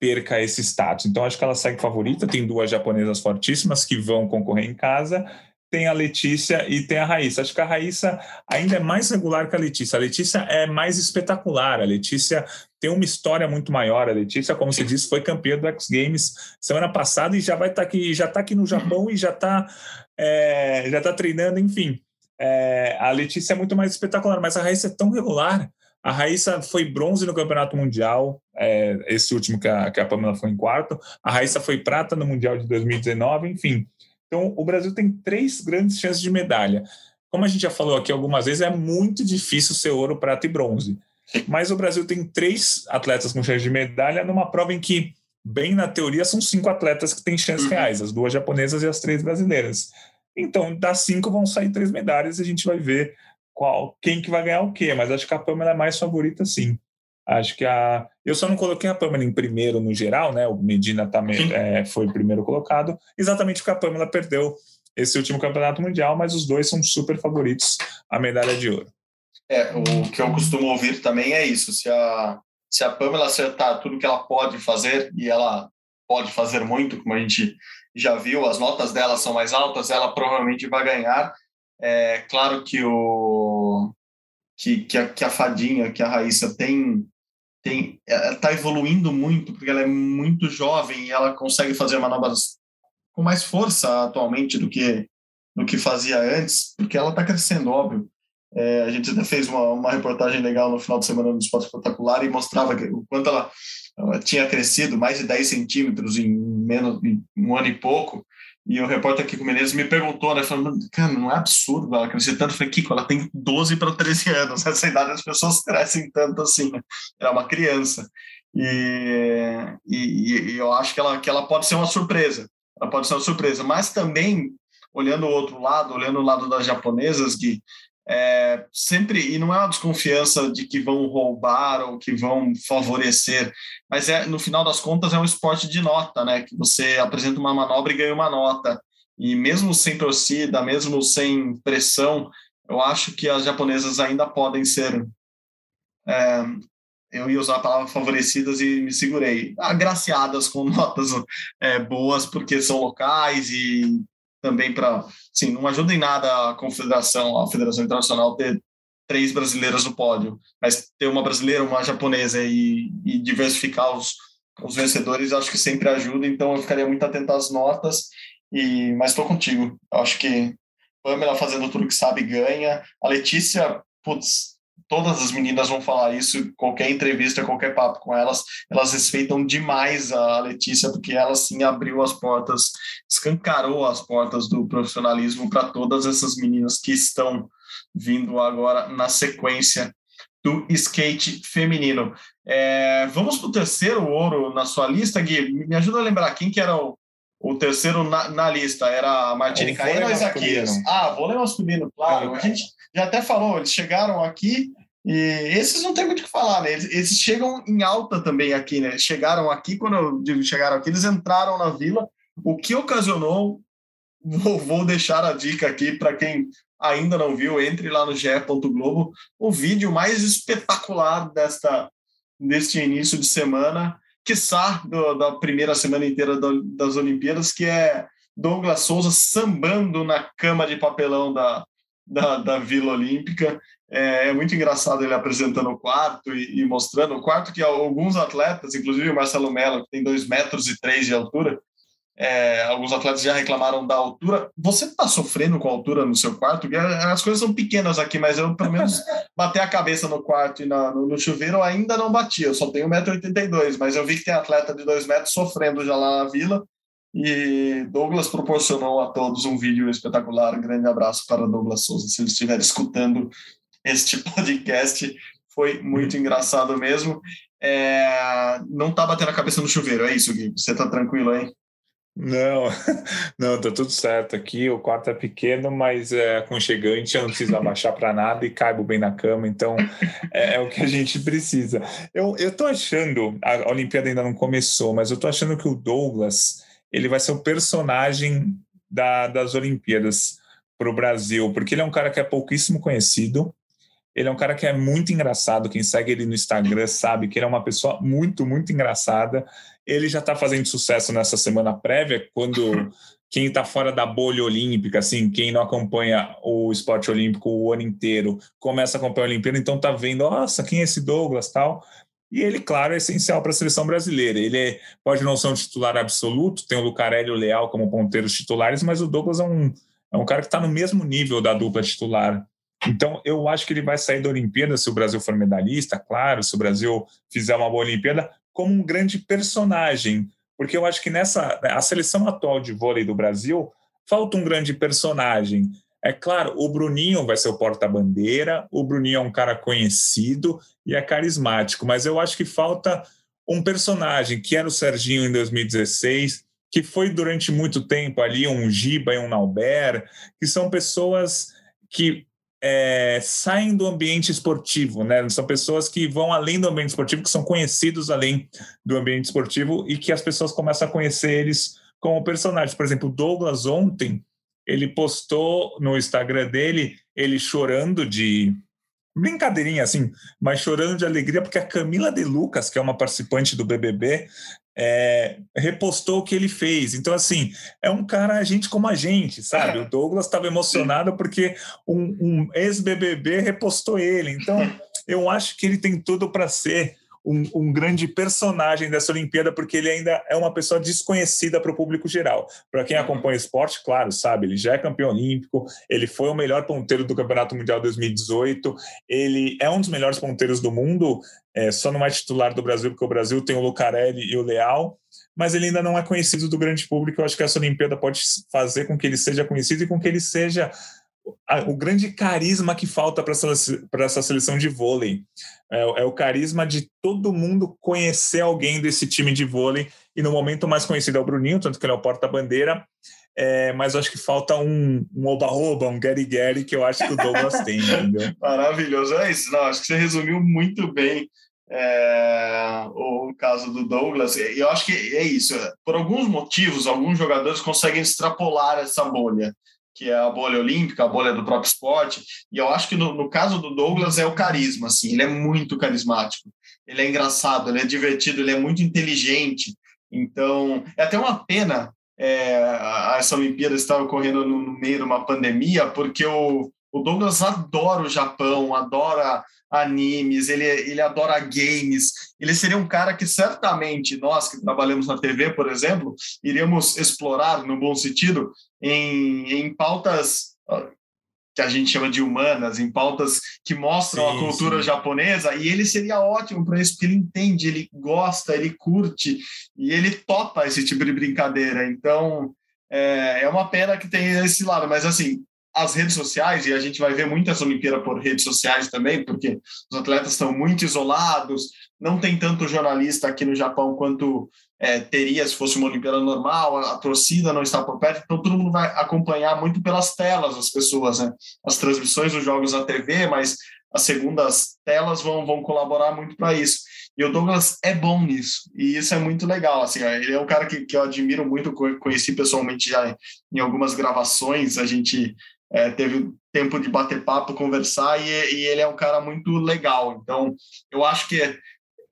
perca esse status. Então, acho que ela segue favorita. Tem duas japonesas fortíssimas que vão concorrer em casa tem a Letícia e tem a Raíssa. Acho que a Raíssa ainda é mais regular que a Letícia. A Letícia é mais espetacular. A Letícia tem uma história muito maior. A Letícia, como você disse, foi campeã do X Games semana passada e já vai estar tá aqui, já está aqui no Japão e já está é, já tá treinando, enfim. É, a Letícia é muito mais espetacular, mas a Raíssa é tão regular. A Raíssa foi bronze no Campeonato Mundial, é, esse último que a, que a Pamela foi em quarto. A Raíssa foi prata no Mundial de 2019, enfim. Então, o Brasil tem três grandes chances de medalha. Como a gente já falou aqui algumas vezes, é muito difícil ser ouro, prata e bronze. Mas o Brasil tem três atletas com chance de medalha numa prova em que, bem na teoria, são cinco atletas que têm chances uhum. reais, as duas japonesas e as três brasileiras. Então, das cinco vão sair três medalhas e a gente vai ver qual, quem que vai ganhar o quê. Mas acho que a Pamela é mais favorita, sim. Acho que a. Eu só não coloquei a Pamela em primeiro no geral, né? O Medina tá, é, foi primeiro colocado, exatamente porque a Pamela perdeu esse último campeonato mundial, mas os dois são super favoritos à medalha de ouro. É, o que eu costumo ouvir também é isso. Se a, se a Pamela acertar tudo que ela pode fazer, e ela pode fazer muito, como a gente já viu, as notas dela são mais altas, ela provavelmente vai ganhar. É claro que o que, que, a, que a Fadinha, que a Raíssa tem tem está evoluindo muito porque ela é muito jovem e ela consegue fazer manobras com mais força atualmente do que do que fazia antes porque ela está crescendo óbvio. É, a gente até fez uma, uma reportagem legal no final de semana no Esporte Espetacular e mostrava que, o quanto ela, ela, tinha crescido mais de 10 centímetros em menos em um ano e pouco e o repórter com Menezes me perguntou, né? Falando, cara, não é absurdo ela crescer tanto. Eu falei, Kiko, ela tem 12 para 13 anos. Nessa idade as pessoas crescem tanto assim. Né? Ela é uma criança. E, e, e, eu acho que ela, que ela pode ser uma surpresa. Ela pode ser uma surpresa. Mas também, olhando o outro lado, olhando o lado das japonesas, Gui, é, sempre, e não é uma desconfiança de que vão roubar ou que vão favorecer, mas é no final das contas é um esporte de nota, né? Que você apresenta uma manobra e ganha uma nota. E mesmo sem torcida, mesmo sem pressão, eu acho que as japonesas ainda podem ser. É, eu ia usar a palavra favorecidas e me segurei. Agraciadas com notas é, boas, porque são locais e também para, sim, não ajuda em nada a confederação, a Federação Internacional ter três brasileiras no pódio, mas ter uma brasileira, uma japonesa e, e diversificar os, os vencedores, acho que sempre ajuda. Então eu ficaria muito atento às notas. E mas estou contigo. Acho que Pamela fazendo tudo que sabe ganha. A Letícia, putz, todas as meninas vão falar isso, qualquer entrevista, qualquer papo com elas, elas respeitam demais a Letícia, porque ela sim abriu as portas, escancarou as portas do profissionalismo para todas essas meninas que estão vindo agora na sequência do skate feminino. É, vamos para o terceiro ouro na sua lista, Gui. Me ajuda a lembrar quem que era o, o terceiro na, na lista. Era a Martini Caena ou Isaquias? Ah, vôlei masculino, claro. A gente já até falou, eles chegaram aqui e esses não tem muito o que falar, né? Eles, eles, chegam em alta também aqui, né? Chegaram aqui, quando eu chegaram aqui, eles entraram na vila, o que ocasionou, vou, vou deixar a dica aqui para quem ainda não viu, entre lá no ge Globo, o vídeo mais espetacular desta deste início de semana, quiçá do, da primeira semana inteira do, das Olimpíadas, que é Douglas Souza sambando na cama de papelão da, da, da Vila Olímpica. É, é, muito engraçado ele apresentando o quarto e, e, mostrando o quarto que alguns atletas, inclusive o Marcelo Mello, que tem dois metros e três de altura, é, alguns atletas já reclamaram da altura. Você está sofrendo com a altura no seu quarto? As coisas são pequenas aqui, mas eu, pelo menos, bater a cabeça no quarto e na, no, no, chuveiro ainda não bati. Eu só tenho 1,82m, mas eu vi que tem atleta de 2 metros sofrendo já lá na vila. E Douglas proporcionou a todos um vídeo espetacular. Um grande abraço para Douglas Souza, se ele estiver escutando este podcast. Foi muito engraçado mesmo. É, não tá batendo a cabeça no chuveiro, é isso, Gui? Você tá tranquilo aí? Não, não, tá tudo certo aqui. O quarto é pequeno, mas é aconchegante. Eu não preciso abaixar para nada e caibo bem na cama. Então é, é, o que a gente precisa. Eu, eu tô achando, a Olimpíada ainda não começou, mas eu tô achando que o Douglas ele vai ser o personagem da, das Olimpíadas para o Brasil, porque ele é um cara que é pouquíssimo conhecido. Ele é um cara que é muito engraçado. Quem segue ele no Instagram sabe que ele é uma pessoa muito, muito engraçada. Ele já está fazendo sucesso nessa semana prévia, quando quem está fora da bolha olímpica, assim, quem não acompanha o esporte olímpico o ano inteiro, começa a acompanhar a Olimpíada, então tá vendo, nossa, quem é esse Douglas tal. E ele, claro, é essencial para a seleção brasileira. Ele é, pode não ser um titular absoluto, tem o Lucarelli e o Leal como ponteiros titulares, mas o Douglas é um, é um cara que está no mesmo nível da dupla titular então, eu acho que ele vai sair da Olimpíada, se o Brasil for medalhista, claro, se o Brasil fizer uma boa Olimpíada, como um grande personagem, porque eu acho que nessa a seleção atual de vôlei do Brasil falta um grande personagem. É claro, o Bruninho vai ser o porta-bandeira, o Bruninho é um cara conhecido e é carismático, mas eu acho que falta um personagem que era o Serginho em 2016, que foi durante muito tempo ali um Giba e um Nauber, que são pessoas que é, saem do ambiente esportivo, né? São pessoas que vão além do ambiente esportivo, que são conhecidos além do ambiente esportivo e que as pessoas começam a conhecer eles como personagens. Por exemplo, Douglas ontem ele postou no Instagram dele ele chorando de brincadeirinha assim, mas chorando de alegria porque a Camila de Lucas, que é uma participante do BBB, é, repostou o que ele fez. Então, assim, é um cara, gente como a gente, sabe? O Douglas estava emocionado porque um, um ex-BBB repostou ele. Então, eu acho que ele tem tudo para ser um, um, grande personagem dessa Olimpíada, porque ele ainda é uma pessoa desconhecida para o público geral. Para quem acompanha esporte, claro, sabe, ele já é campeão olímpico, ele foi o melhor ponteiro do Campeonato Mundial 2018, ele é um dos melhores ponteiros do mundo, é, só não é titular do Brasil, porque o Brasil tem o Lucarelli e o Leal, mas ele ainda não é conhecido do grande público. Eu acho que essa Olimpíada pode fazer com que ele seja conhecido e com que ele seja o grande carisma que falta para essa seleção de vôlei. É, é, o carisma de todo mundo conhecer alguém desse time de vôlei. E no momento mais conhecido é o Bruninho, tanto que ele é o porta-bandeira. É, mas acho que falta um oba-oba, um, um Gary que eu acho que o Douglas tem. Entendeu? Maravilhoso. É isso. Não, acho que você resumiu muito bem é, o caso do Douglas. E eu acho que é isso. Por alguns motivos, alguns jogadores conseguem extrapolar essa bolha que é a bolha olímpica, a bolha do próprio esporte. E eu acho que no, no, caso do Douglas é o carisma, assim, ele é muito carismático, ele é engraçado, ele é divertido, ele é muito inteligente. Então, é até uma pena é, essa Olimpíada estar ocorrendo no, no meio de uma pandemia, porque o, o Douglas adora o Japão, adora animes, ele, ele adora games. Ele seria um cara que certamente nós que trabalhamos na TV, por exemplo, iríamos explorar, no bom sentido, em, em pautas que a gente chama de humanas, em pautas que mostram sim, a cultura sim. japonesa, e ele seria ótimo para isso, porque ele entende, ele gosta, ele curte, e ele topa esse tipo de brincadeira. Então, é, é uma pena que tem esse lado, mas assim, as redes sociais, e a gente vai ver muitas Olimpíadas por redes sociais também, porque os atletas estão muito isolados, não tem tanto jornalista aqui no Japão quanto é, teria se fosse uma Olimpíada normal, a, a, torcida não está por perto, então todo mundo vai acompanhar muito pelas telas as pessoas, né? As transmissões dos jogos na TV, mas as segundas telas vão, vão colaborar muito para isso. E o Douglas é bom nisso, e isso é muito legal. Assim, ele é um cara que, que eu admiro muito, conheci pessoalmente já em algumas gravações, a gente é, teve tempo de bater papo, conversar, e, e, ele é um cara muito legal. Então, eu acho que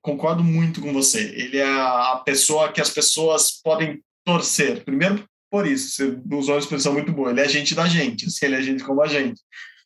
concordo muito com você. Ele é a pessoa que as pessoas podem torcer. Primeiro, por isso, você usou uma expressão muito boa. Ele é gente da gente, assim, ele é gente como a gente.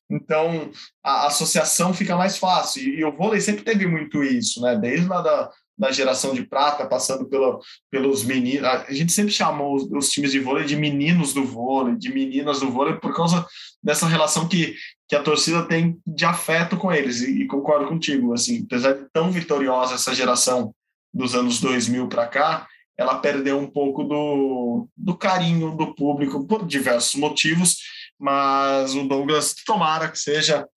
Então, a associação fica mais fácil. E, o vôlei sempre teve muito isso, né? Desde lá da, da geração de prata, passando pelo, pelos meninos. A gente sempre chamou os, os, times de vôlei de meninos do vôlei, de meninas do vôlei, por causa dessa relação que, que a torcida tem de afeto com eles. E, e concordo contigo, assim, apesar de tão vitoriosa essa geração dos anos 2000 para cá, ela perdeu um pouco do, do carinho do público por diversos motivos mas o Douglas, tomara que seja.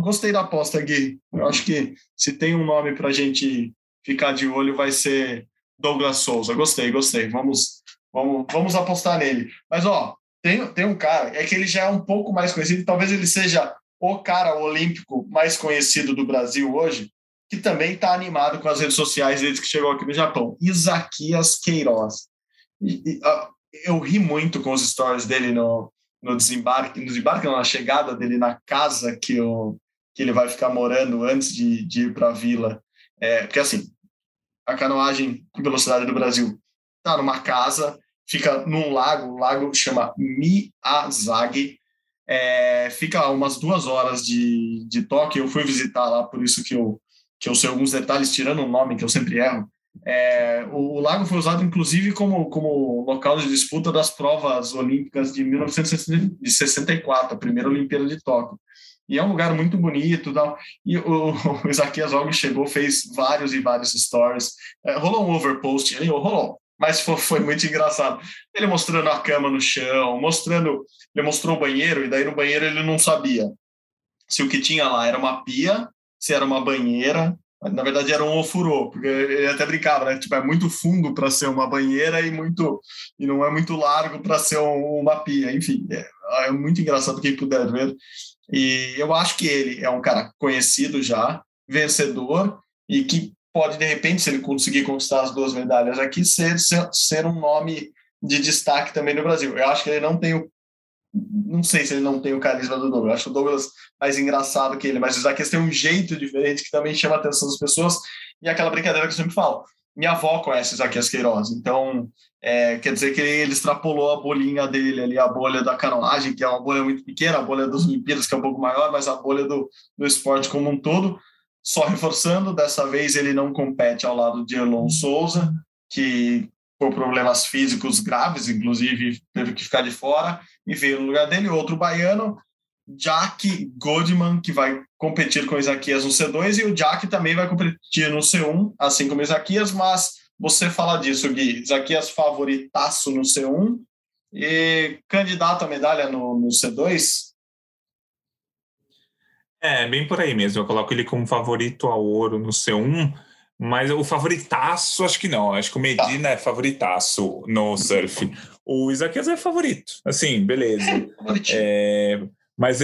Gostei da aposta, Gui. Eu acho que se tem um nome para a gente ficar de olho, vai ser Douglas Souza. Gostei, gostei. Vamos, vamos, vamos apostar nele. Mas, ó, tem, tem um cara, é que ele já é um pouco mais conhecido, talvez ele seja o cara olímpico mais conhecido do Brasil hoje, que também está animado com as redes sociais desde que chegou aqui no Japão. Isaquias Queiroz. E, e, uh, eu ri muito com os stories dele no, no desembarque, no desembarque, não, na chegada dele na casa que, o, que ele vai ficar morando antes de, de ir para a vila. É, porque, assim, a canoagem com velocidade do Brasil está numa casa, fica num lago, o lago chama Miyazaki, é, fica umas duas horas de, de Tóquio. Eu fui visitar lá, por isso que eu, que eu sei alguns detalhes, tirando o nome, que eu sempre erro. É, o, o, lago foi usado, inclusive, como, como local de disputa das provas olímpicas de 1964, a primeira Olimpíada de Tóquio. E é um lugar muito bonito. Tal. E o, o Isaquias Og chegou, fez vários e vários stories. É, rolou um overpost ali, rolou, mas foi, foi, muito engraçado. Ele mostrando a cama no chão, mostrando. Ele mostrou o banheiro, e daí no banheiro ele não sabia se o que tinha lá era uma pia, se era uma banheira, na verdade era um ofurô, porque ele até brincava, né? Tipo, é muito fundo para ser uma banheira e muito e não é muito largo para ser um, uma pia. Enfim, é, é, muito engraçado quem puder ver. E eu acho que ele é um cara conhecido já, vencedor e que pode de repente, se ele conseguir conquistar as duas medalhas aqui, ser ser, ser um nome de destaque também no Brasil. Eu acho que ele não tem o não sei se ele não tem o carisma do Douglas. Eu acho o Douglas mais engraçado que ele, mas o Isaquias tem um jeito diferente que também chama a atenção das pessoas. E aquela brincadeira que eu sempre falo. Minha avó conhece Isaquias Queiroz, então é, quer dizer que ele extrapolou a bolinha dele ali, a bolha da canoagem, que é uma bolha muito pequena, a bolha das Olimpíadas, que é um pouco maior, mas a bolha do, do esporte como um todo. Só reforçando, dessa vez ele não compete ao lado de Elon Souza, que por problemas físicos graves, inclusive teve que ficar de fora, e veio no lugar dele outro baiano, Jack Goldman, que vai competir com o Isaquias no C2, e o Jack também vai competir no C1, assim como o Isaquias, mas você fala disso, Gui. Isaquias favoritaço no C1 e candidato à medalha no, no C2? É, bem por aí mesmo. Eu coloco ele como favorito ao ouro no C1, mas o favoritaço, acho que não. Acho que o Medina tá. é favoritaço no surf. O Isaquias é favorito. Assim, beleza. É, mas,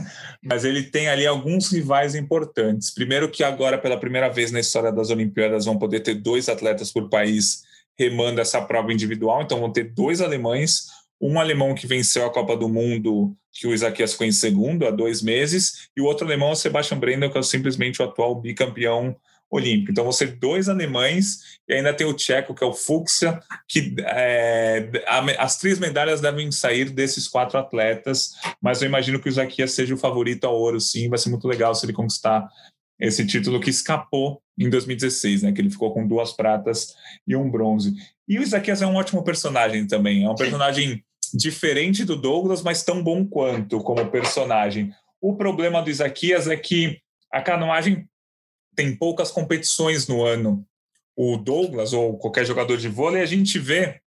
mas ele tem ali alguns rivais importantes. Primeiro que agora, pela primeira vez na história das Olimpíadas, vão poder ter dois atletas por país remando essa prova individual. Então vão ter dois alemães, um alemão que venceu a Copa do Mundo, que o Isaquias ficou em segundo há dois meses, e o outro alemão é o Sebastian Brendel, que é simplesmente o atual bicampeão olímpico. Então, vão ser dois alemães e ainda tem o tcheco, que é o Fuxia, que é, as três medalhas devem sair desses quatro atletas, mas eu imagino que o Isaquias seja o favorito ao ouro, sim. Vai ser muito legal se ele conquistar esse título que escapou em 2016, né? Que ele ficou com duas pratas e um bronze. E o Isaquias é um ótimo personagem também. É um personagem diferente do Douglas, mas tão bom quanto como personagem. O problema do Isaquias é que a canoagem tem poucas competições no ano. O Douglas ou qualquer jogador de vôlei, a gente vê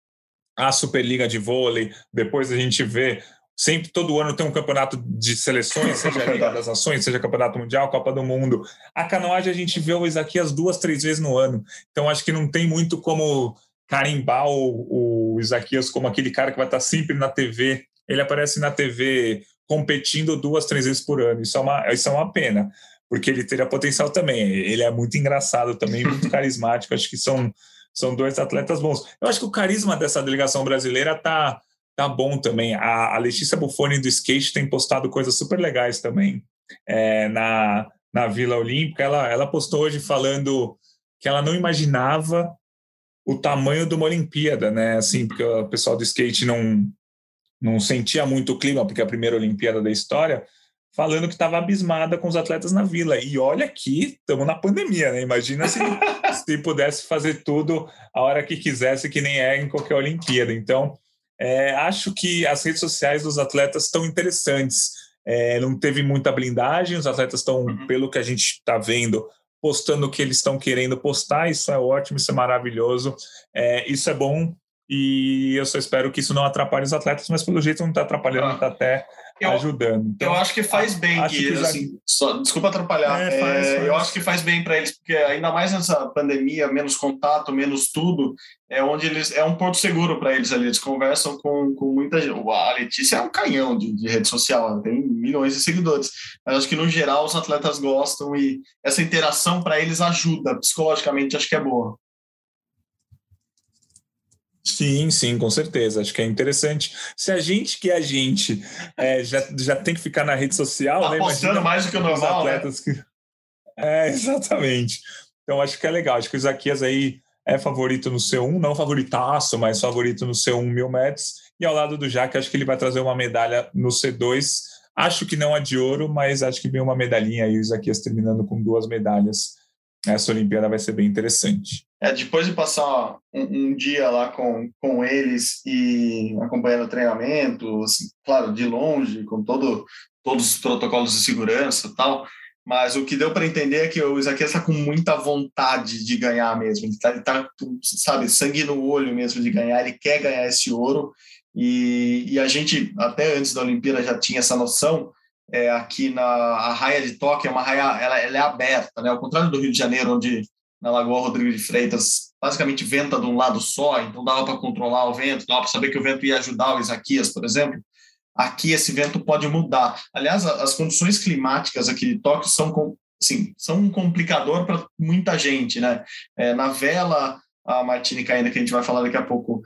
a Superliga de vôlei, depois a gente vê sempre todo ano tem um campeonato de seleções, seja a Liga das Nações, seja Campeonato Mundial, Copa do Mundo. A canoagem a gente vê o Isaquias duas, três vezes no ano. Então acho que não tem muito como carimbar o, o Isaquias como aquele cara que vai estar sempre na TV. Ele aparece na TV competindo duas, três vezes por ano. Isso é uma, isso é uma pena, porque ele teria potencial também. Ele é muito engraçado também, muito carismático. Acho que são, são dois atletas bons. Eu acho que o carisma dessa delegação brasileira tá, tá bom também. A, a Letícia Buffoni do skate tem postado coisas super legais também é, na, na Vila Olímpica. Ela, ela postou hoje falando que ela não imaginava o tamanho de uma Olimpíada, né? Assim, porque o pessoal do skate não, não sentia muito o clima, porque é a primeira Olimpíada da história, falando que estava abismada com os atletas na vila. E olha aqui, estamos na pandemia, né? Imagina se, se pudesse fazer tudo a hora que quisesse, que nem é em qualquer Olimpíada. Então, é, acho que as redes sociais dos atletas estão interessantes. É, não teve muita blindagem, os atletas estão, uhum. pelo que a gente está vendo, postando o que eles estão querendo postar. Isso é ótimo, isso é maravilhoso, é, isso é bom. E eu só espero que isso não atrapalhe os atletas, mas pelo jeito não está atrapalhando, está até eu, ajudando. Então, eu acho que faz bem que, que assim, só, desculpa atrapalhar. É, faz, é, faz. Eu acho que faz bem para eles, porque ainda mais nessa pandemia, menos contato, menos tudo, é onde eles é um ponto seguro para eles ali. Eles conversam com, com muita gente. A Letícia é um canhão de, de rede social, tem milhões de seguidores. Mas acho que no geral os atletas gostam e essa interação para eles ajuda psicologicamente, acho que é boa. Sim, sim, com certeza. Acho que é interessante. Se a gente que é a gente é, já, já tem que ficar na rede social, tá né? Imagina mais do que o normal, né? atletas né? que... É, exatamente. Então acho que é legal. Acho que o Isaquias aí é favorito no C1, não favoritaço, mas favorito no C1 mil metros. E ao lado do Jaque, acho que ele vai trazer uma medalha no C2. Acho que não a de ouro, mas acho que vem uma medalhinha aí, o Isaquias terminando com duas medalhas essa Olimpíada vai ser bem interessante. É, depois de passar um, um, dia lá com, com eles e acompanhando o treinamento, assim, claro, de longe, com todo, todos os protocolos de segurança e tal, mas o que deu para entender é que o Isaquias está com muita vontade de ganhar mesmo. Ele está, tá, sabe, sangue no olho mesmo de ganhar. Ele quer ganhar esse ouro. E, e a gente, até antes da Olimpíada, já tinha essa noção é, aqui na a raia de Tóquio é uma raia, ela, ela, é aberta, né? Ao contrário do Rio de Janeiro, onde na Lagoa Rodrigo de Freitas basicamente venta de um lado só, então dava para controlar o vento, dava para saber que o vento ia ajudar o Isaquias, por exemplo. Aqui esse vento pode mudar. Aliás, as condições climáticas aqui de Tóquio são assim, são um complicador para muita gente, né? É, na vela, a Martini ainda que a gente vai falar daqui a pouco,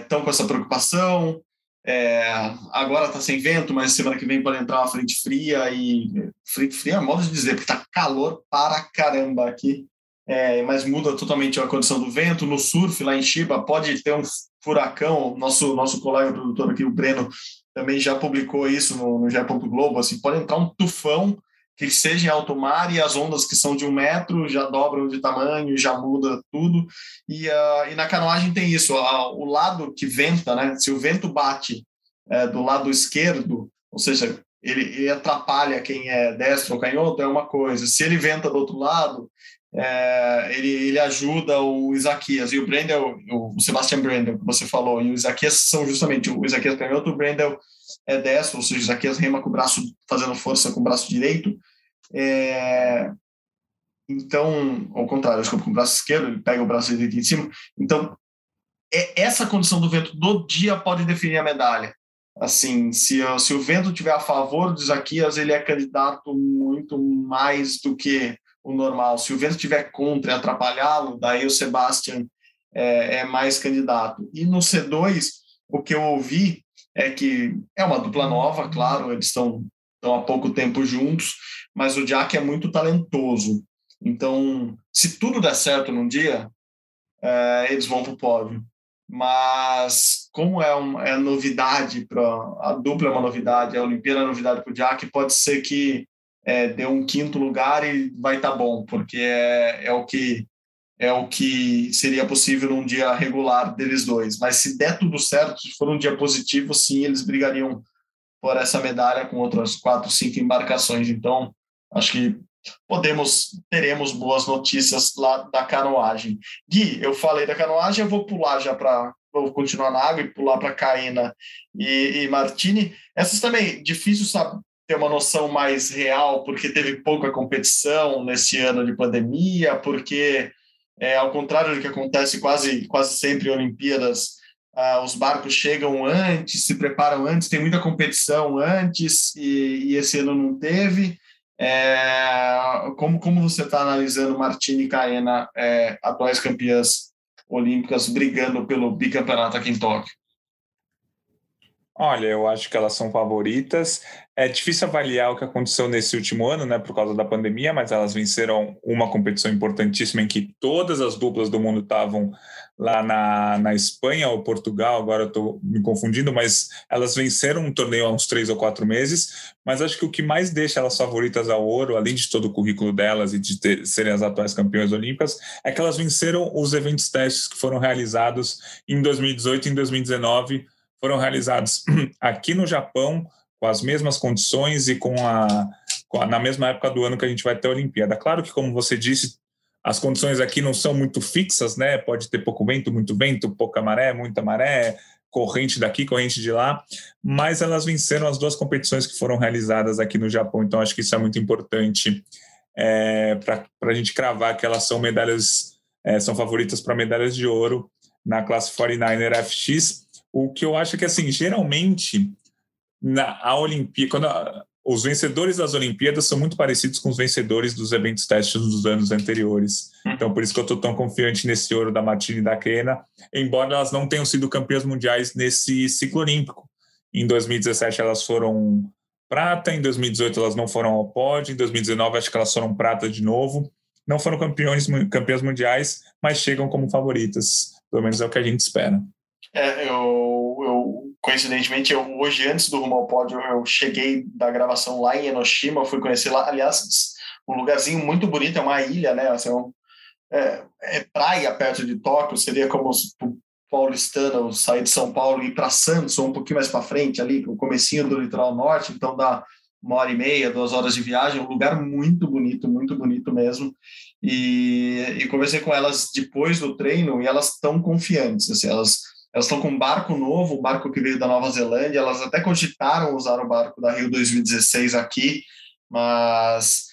estão é, com essa preocupação. É, agora está sem vento, mas semana que vem pode entrar uma frente fria e frente fria é modo de dizer, porque está calor para caramba aqui. É, mas muda totalmente a condição do vento. No surf, lá em Chiba, pode ter um furacão. Nosso, nosso colega produtor aqui, o Breno, também já publicou isso no, no. Globo. Assim, pode entrar um tufão que seja em alto mar e as ondas que são de um metro já dobram de tamanho, já muda tudo. E, uh, e na canoagem tem isso, o lado que venta, né? Se o vento bate uh, do lado esquerdo, ou seja, ele, ele, atrapalha quem é destro ou canhoto, é uma coisa. Se ele venta do outro lado, é, ele, ele ajuda o Isaquias. E o Brendel, o Sebastian Brendel, que você falou, e o Isaquias são justamente o Isaquias canhoto, o Brendel é destro, ou seja, o Isaquias rema com o braço, fazendo força com o braço direito. É, então, ao contrário, desculpa, com o braço esquerdo, ele pega o braço direito em cima. Então, é, essa condição do vento do dia pode definir a medalha. Assim, se, se o vento tiver a favor do Isaquias, ele é candidato muito mais do que o normal. Se o vento tiver contra e atrapalhá-lo, daí o Sebastian é, é, mais candidato. E no C2, o que eu ouvi é que é uma dupla nova, claro, eles estão há pouco tempo juntos, mas o Jack é muito talentoso. Então, se tudo der certo num dia, é, eles vão para o pódio. Mas, como é, um, é novidade, para a dupla é uma novidade, a Olimpíada é novidade para o Jack, pode ser que é, dê um quinto lugar e vai estar tá bom, porque é, é o que é o que seria possível num dia regular deles dois. Mas se der tudo certo, se for um dia positivo, sim, eles brigariam por essa medalha com outras quatro, cinco embarcações. Então, acho que podemos teremos boas notícias lá da canoagem. Gui, eu falei da canoagem, eu vou pular já para vou continuar na água e pular para Caena e, e Martini. Essas também difícil saber ter uma noção mais real, porque teve pouca competição nesse ano de pandemia, porque é, ao contrário do que acontece quase quase sempre em Olimpíadas, ah, os barcos chegam antes, se preparam antes, tem muita competição antes e, e esse ano não teve. É, como, como você está analisando Martini e Caena, é, atuais campeãs olímpicas, brigando pelo bicampeonato aqui em Tóquio? Olha, eu acho que elas são favoritas. É difícil avaliar o que aconteceu nesse último ano, né, por causa da pandemia, mas elas venceram uma competição importantíssima em que todas as duplas do mundo estavam lá na, na Espanha ou Portugal, agora eu estou me confundindo, mas elas venceram um torneio há uns três ou quatro meses. Mas acho que o que mais deixa elas favoritas ao ouro, além de todo o currículo delas e de ter, serem as atuais campeãs olímpicas, é que elas venceram os eventos testes que foram realizados em 2018 e em 2019 foram realizados aqui no Japão, com as mesmas condições e com a, com a, na mesma época do ano que a gente vai ter a Olimpíada. Claro que, como você disse, as condições aqui não são muito fixas, né? Pode ter pouco vento, muito vento, pouca maré, muita maré, corrente daqui, corrente de lá, mas elas venceram as duas competições que foram realizadas aqui no Japão, então acho que isso é muito importante é, para a gente cravar que elas são medalhas, é, são favoritas para medalhas de ouro na classe 49er FX. O que eu acho que, assim, geralmente, na a Olimpíada, quando a, os vencedores das Olimpíadas são muito parecidos com os vencedores dos eventos testes dos anos anteriores. Uhum. Então, por isso que eu estou tão confiante nesse ouro da Martini e da Kena, embora elas não tenham sido campeãs mundiais nesse ciclo olímpico. Em 2017 elas foram prata, em 2018 elas não foram ao pódio, em 2019 acho que elas foram prata de novo. Não foram campeões, campeãs mundiais, mas chegam como favoritas. Pelo menos é o que a gente espera. É, eu, coincidentemente, eu, hoje, antes do Rumo ao Pódio, eu cheguei da gravação lá em Enoshima, fui conhecer lá, aliás, um lugarzinho muito bonito, é uma ilha, né? Assim, é, é, praia perto de Tóquio, seria como o paulistano sair de São Paulo e ir para Santos, ou um pouquinho mais para frente ali, o comecinho do litoral norte, então dá uma hora e meia, duas horas de viagem, um lugar muito bonito, muito bonito mesmo. E, e conversei com elas depois do treino e elas estão confiantes, assim, elas elas estão com um barco novo, um barco que veio da Nova Zelândia. Elas até cogitaram usar o barco da Rio 2016 aqui, mas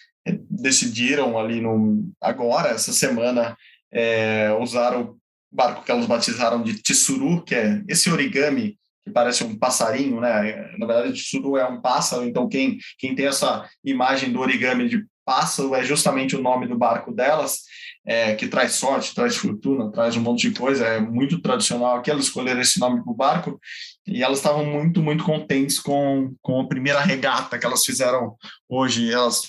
decidiram ali no agora essa semana é, usar o barco que elas batizaram de Tsuru, que é esse origami que parece um passarinho, né? Na verdade, Tsuru é um pássaro. Então quem quem tem essa imagem do origami de pássaro é justamente o nome do barco delas é, que traz sorte, traz fortuna, traz um monte de coisa, é muito tradicional aqui, elas escolheram esse nome para o barco, e elas estavam muito, muito contentes com, com a primeira regata que elas fizeram. Hoje, elas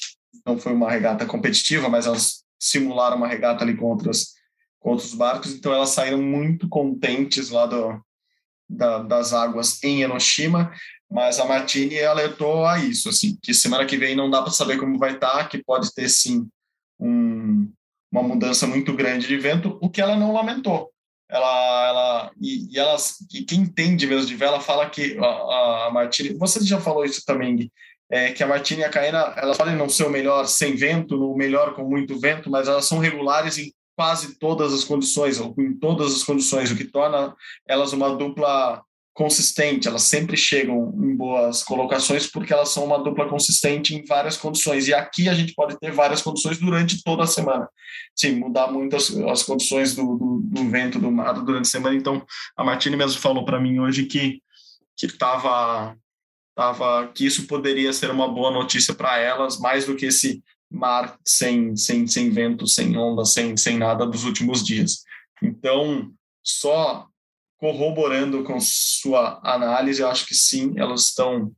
não foi uma regata competitiva, mas elas simularam uma regata ali com, outras, com outros barcos, então elas saíram muito contentes lá do, da, das águas em Enoshima, mas a Martini alertou a isso, assim, que semana que vem não dá para saber como vai estar, tá, que pode ter sim um, uma mudança muito grande de vento, o que ela não lamentou. Ela, ela e, e elas, e quem entende mesmo de vela fala que a, a Martini, você já falou isso também, é, que a Martini e a Caena, elas podem não ser o melhor sem vento, o melhor com muito vento, mas elas são regulares em quase todas as condições, ou em todas as condições, o que torna elas uma dupla consistente, elas sempre chegam em boas colocações porque elas são uma dupla consistente em várias condições. E aqui a gente pode ter várias condições durante toda a semana. Sim, mudar muito as, as condições do, do, do, vento, do mar durante a semana. Então, a Martini mesmo falou para mim hoje que que tava, tava que isso poderia ser uma boa notícia para elas, mais do que esse mar sem, sem, sem vento, sem onda, sem, sem nada dos últimos dias. Então, só corroborando com sua análise, eu acho que sim, elas estão,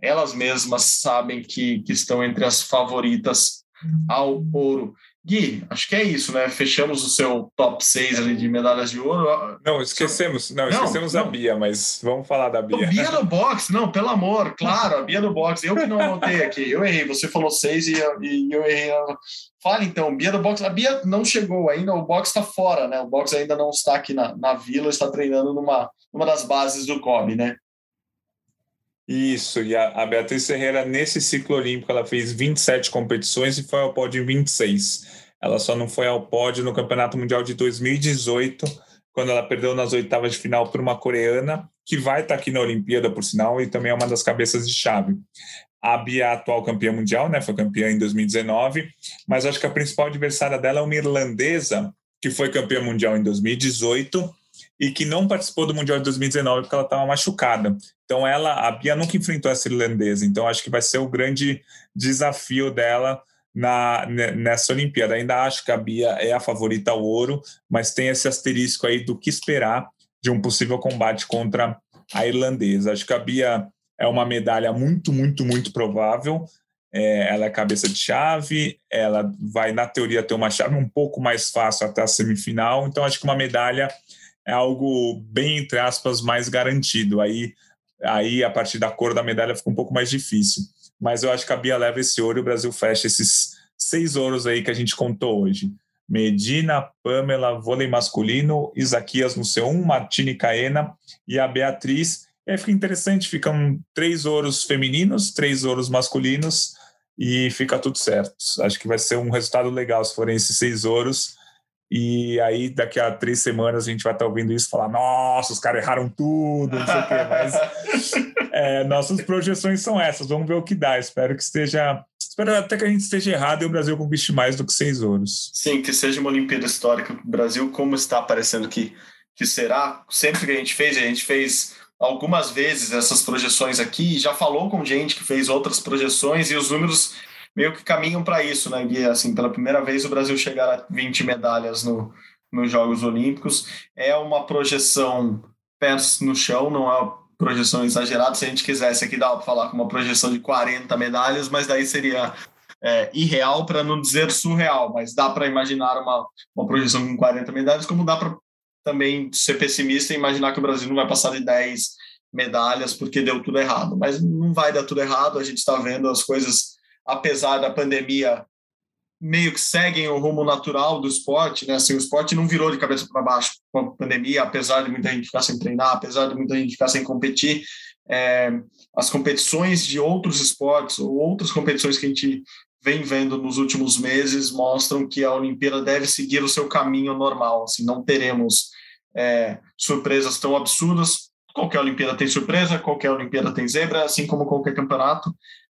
elas mesmas sabem que, que estão entre as favoritas ao ouro. Gui, acho que é isso, né? Fechamos o seu top 6 ali de medalhas de ouro. Não, esquecemos, não, esquecemos não, a Bia, mas vamos falar da Bia. A Bia do boxe, não, pelo amor, claro, a Bia do boxe. Eu que não anotei aqui, eu errei, você falou 6 e, e, eu errei. Fala então, Bia do boxe. A Bia não chegou ainda, o boxe está fora, né? O boxe ainda não está aqui na, na vila, está treinando numa, numa das bases do COB, né? Isso, e a, a, Beatriz Ferreira, nesse ciclo olímpico, ela fez 27 competições e foi ao pódio em 26. Ela só não foi ao pódio no Campeonato Mundial de 2018, quando ela perdeu nas oitavas de final por uma coreana, que vai estar aqui na Olimpíada, por sinal, e também é uma das cabeças de chave. A Bia é atual campeã mundial, né? Foi campeã em 2019, mas acho que a principal adversária dela é uma irlandesa, que foi campeã mundial em 2018 e que não participou do Mundial de 2019 porque ela estava machucada. Então ela, a Bia nunca enfrentou essa irlandesa, então acho que vai ser o grande desafio dela na, nessa Olimpíada. Ainda acho que a Bia é a favorita ao ouro, mas tem esse asterisco aí do que esperar de um possível combate contra a irlandesa. Acho que a Bia é uma medalha muito, muito, muito provável. É, ela é cabeça de chave, ela vai, na teoria, ter uma chave um pouco mais fácil até a semifinal, então acho que uma medalha é algo bem, entre aspas, mais garantido. Aí, aí a partir da cor da medalha fica um pouco mais difícil. Mas eu acho que a Bia leva esse ouro e o Brasil fecha esses seis ouros aí que a gente contou hoje. Medina, Pamela, vôlei masculino, Isaquias no C1, Martini Caena e a Beatriz. E aí fica interessante, ficam três ouros femininos, três ouros masculinos e fica tudo certo. Acho que vai ser um resultado legal se forem esses seis ouros e aí, daqui a três semanas, a gente vai estar ouvindo isso falar: nossa, os caras erraram tudo, não sei o quê. Mas é, nossas projeções são essas. Vamos ver o que dá. Espero que esteja. Espero até que a gente esteja errado e o Brasil conquiste mais do que seis ouros. Sim, que seja uma Olimpíada histórica. O Brasil, como está parecendo que, que será, sempre que a gente fez, a gente fez algumas vezes essas projeções aqui, já falou com gente que fez outras projeções e os números meio que caminham para isso, né, Gui? Assim, pela primeira vez o Brasil chegar a 20 medalhas no, nos Jogos Olímpicos. É uma projeção pés no chão, não é projeção exagerada. Se a gente quisesse aqui dar para falar com uma projeção de 40 medalhas, mas daí seria é, irreal para não dizer surreal, mas dá para imaginar uma, uma projeção com 40 medalhas, como dá para também ser pessimista e imaginar que o Brasil não vai passar de 10 medalhas porque deu tudo errado. Mas não vai dar tudo errado, a gente está vendo as coisas apesar da pandemia, meio que seguem o rumo natural do esporte, né? Assim, o esporte não virou de cabeça para baixo com a pandemia, apesar de muita gente ficar sem treinar, apesar de muita gente ficar sem competir. É, as competições de outros esportes ou outras competições que a gente vem vendo nos últimos meses mostram que a Olimpíada deve seguir o seu caminho normal. Assim, não teremos é, surpresas tão absurdas. Qualquer Olimpíada tem surpresa, qualquer Olimpíada tem zebra, assim como qualquer campeonato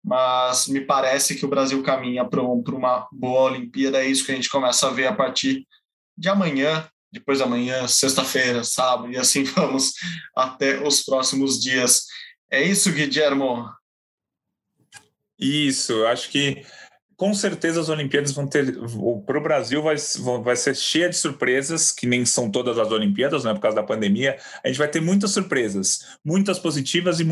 mas me parece que o Brasil caminha para uma boa Olimpíada. É isso que a gente começa a ver a partir de amanhã, depois da manhã, sexta-feira, sábado, e assim vamos até os próximos dias. É isso, Guilhermo? Isso, acho que com certeza as Olimpíadas vão ter. Para o Brasil vai, vai ser cheia de surpresas, que nem são todas as Olimpíadas, né, por causa da pandemia. A gente vai ter muitas surpresas, muitas positivas e,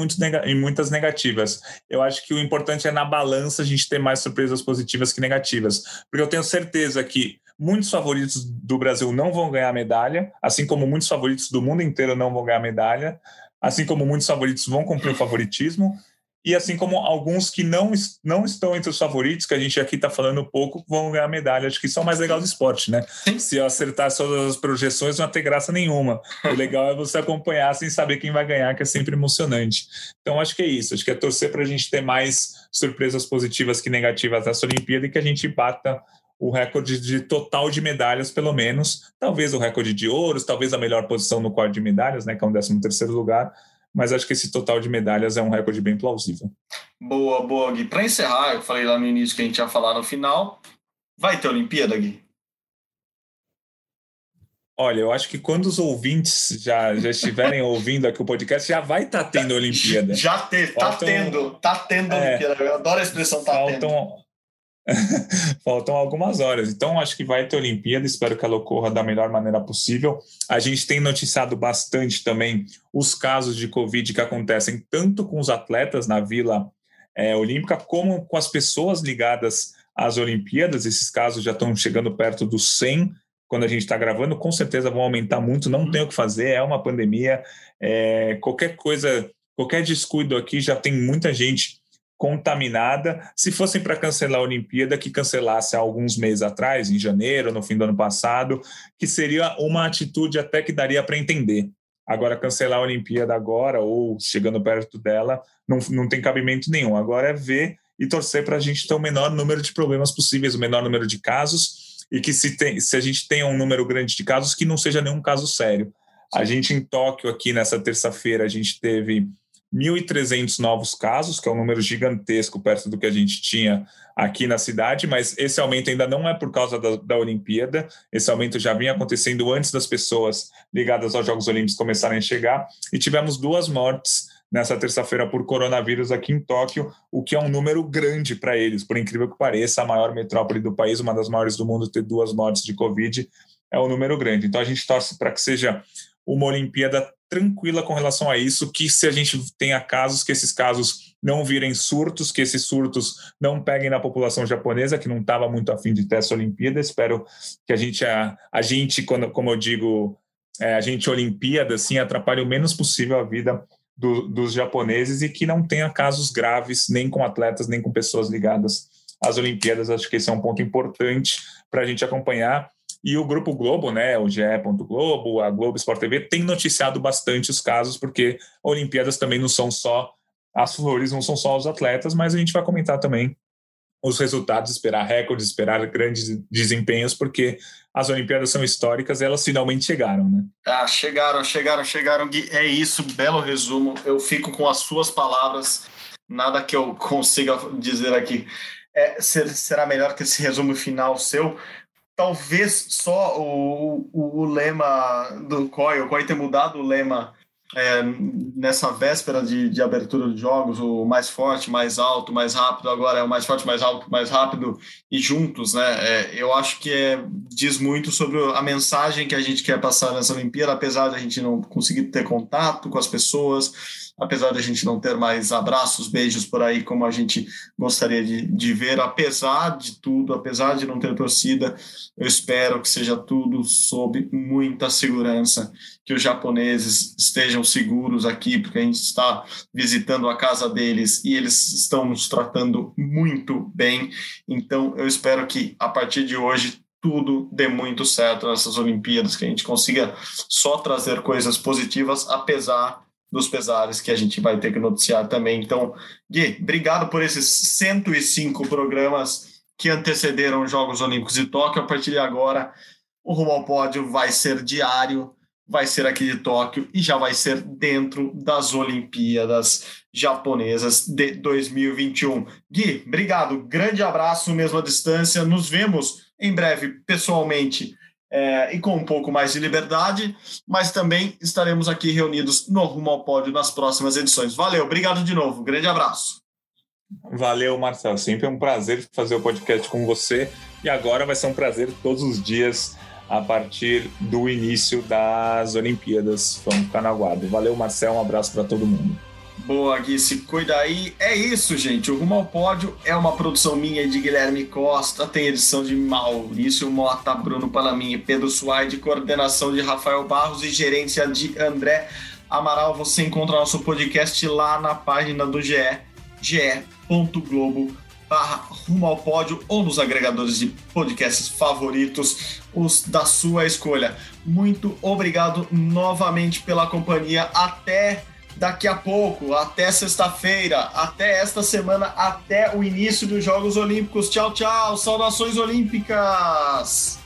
e muitas negativas. Eu acho que o importante é na balança a gente ter mais surpresas positivas que negativas. Porque eu tenho certeza que muitos favoritos do Brasil não vão ganhar medalha, assim como muitos favoritos do mundo inteiro não vão ganhar medalha, assim como muitos favoritos vão cumprir o favoritismo e assim como alguns que não, não estão entre os favoritos, que a gente aqui está falando pouco, vão ganhar medalha. Acho que isso é o mais legal do esporte, né? Se eu acertar todas as projeções, não vai ter graça nenhuma. O legal é você acompanhar sem saber quem vai ganhar, que é sempre emocionante. Então, acho que é isso. Acho que é torcer para a gente ter mais surpresas positivas que negativas nessa Olimpíada e que a gente bata o recorde de total de medalhas, pelo menos. Talvez o recorde de ouros, talvez a melhor posição no quadro de medalhas, né? Que é um 13 terceiro lugar mas acho que esse total de medalhas é um recorde bem plausível. Boa, boa, Gui. Para encerrar, eu falei lá no início que a gente ia falar no final. Vai ter Olimpíada, Gui? Olha, eu acho que quando os ouvintes já, já estiverem ouvindo aqui o podcast, já vai estar tá tendo Olimpíada. Já teve, tá tendo, tá tendo é, Olimpíada. Eu adoro a expressão tá faltam, tendo. Faltam algumas horas. Então, acho que vai ter Olimpíada. Espero que ela ocorra da melhor maneira possível. A gente tem noticiado bastante também os casos de Covid que acontecem tanto com os atletas na Vila é, Olímpica, como com as pessoas ligadas às Olimpíadas. Esses casos já estão chegando perto dos 100 quando a gente está gravando. Com certeza vão aumentar muito. Não tem o que fazer. É uma pandemia. É, qualquer coisa, qualquer descuido aqui já tem muita gente contaminada. Se fossem para cancelar a Olimpíada, que cancelasse há alguns meses atrás, em janeiro, no fim do ano passado, que seria uma atitude até que daria para entender. Agora, cancelar a Olimpíada agora ou chegando perto dela não, não tem cabimento nenhum. Agora é ver e torcer para a gente ter o menor número de problemas possíveis, o menor número de casos e que se, tem, se a gente tenha um número grande de casos, que não seja nenhum caso sério. A gente em Tóquio, aqui nessa terça-feira, a gente teve 1.300 novos casos, que é um número gigantesco perto do que a gente tinha aqui na cidade, mas esse aumento ainda não é por causa da, da Olimpíada, esse aumento já vinha acontecendo antes das pessoas ligadas aos Jogos Olímpicos começarem a chegar, e tivemos duas mortes nessa terça-feira por coronavírus aqui em Tóquio, o que é um número grande para eles, por incrível que pareça, a maior metrópole do país, uma das maiores do mundo, ter duas mortes de Covid é um número grande. Então a gente torce para que seja uma Olimpíada tranquila com relação a isso, que se a gente tenha casos, que esses casos não virem surtos, que esses surtos não peguem na população japonesa, que não estava muito afim de ter essa Olimpíada. Espero que a gente, a, a gente quando, como eu digo, é, a gente Olimpíada, assim, atrapalhe o menos possível a vida do, dos japoneses e que não tenha casos graves, nem com atletas, nem com pessoas ligadas às Olimpíadas. Acho que esse é um ponto importante para a gente acompanhar. E o Grupo Globo, né, o GE. Globo, a Globo Sport TV, tem noticiado bastante os casos, porque Olimpíadas também não são só as flores, não são só os atletas, mas a gente vai comentar também os resultados, esperar recordes, esperar grandes desempenhos, porque as Olimpíadas são históricas elas finalmente chegaram, né? Ah, chegaram, chegaram, chegaram. Gui, é isso, belo resumo. Eu fico com as suas palavras, nada que eu consiga dizer aqui. É, será melhor que esse resumo final seu, talvez só o, o, o lema do COI, o COI ter mudado o lema é, nessa véspera de, de abertura de jogos, o mais forte, mais alto, mais rápido, agora é o mais forte, mais alto, mais rápido e juntos, né? É, eu acho que é, diz muito sobre a mensagem que a gente quer passar nessa Olimpíada, apesar de a gente não conseguir ter contato com as pessoas, apesar de a gente não ter mais abraços, beijos por aí como a gente gostaria de, de ver, apesar de tudo, apesar de não ter torcida, eu espero que seja tudo sob muita segurança, que os japoneses estejam seguros aqui, porque a gente está visitando a casa deles e eles estão nos tratando muito bem. Então, eu espero que a partir de hoje tudo dê muito certo nessas Olimpíadas, que a gente consiga só trazer coisas positivas, apesar dos pesares que a gente vai ter que noticiar também. Então, Gui, obrigado por esses 105 programas que antecederam os Jogos Olímpicos de Tóquio. A partir de agora, o Rumo ao Pódio vai ser diário, vai ser aqui de Tóquio e já vai ser dentro das Olimpíadas japonesas de 2021. Gui, obrigado, grande abraço mesmo à distância. Nos vemos em breve pessoalmente é, e com um pouco mais de liberdade, mas também estaremos aqui reunidos no Rumo ao Pódio nas próximas edições. Valeu, obrigado de novo, grande abraço. Valeu, Marcelo, sempre é um prazer fazer o podcast com você e agora vai ser um prazer todos os dias a partir do início das Olimpíadas. Vamos ficar na guarda. Valeu, Marcelo, um abraço para todo mundo. Boa, Gui, se cuida aí. É isso, gente. O Rumo ao Pódio é uma produção minha de Guilherme Costa, tem edição de Maurício Mota, Bruno Palamin e Pedro Suaide, coordenação de Rafael Barros e gerência de André Amaral. Você encontra nosso podcast lá na página do GE, ge.globo barra Rumo ao Pódio ou nos agregadores de podcasts favoritos, os da sua escolha. Muito obrigado novamente pela companhia. Até daqui a pouco, até sexta-feira, até esta semana, até o início dos Jogos Olímpicos. Tchau, tchau, saudações olímpicas!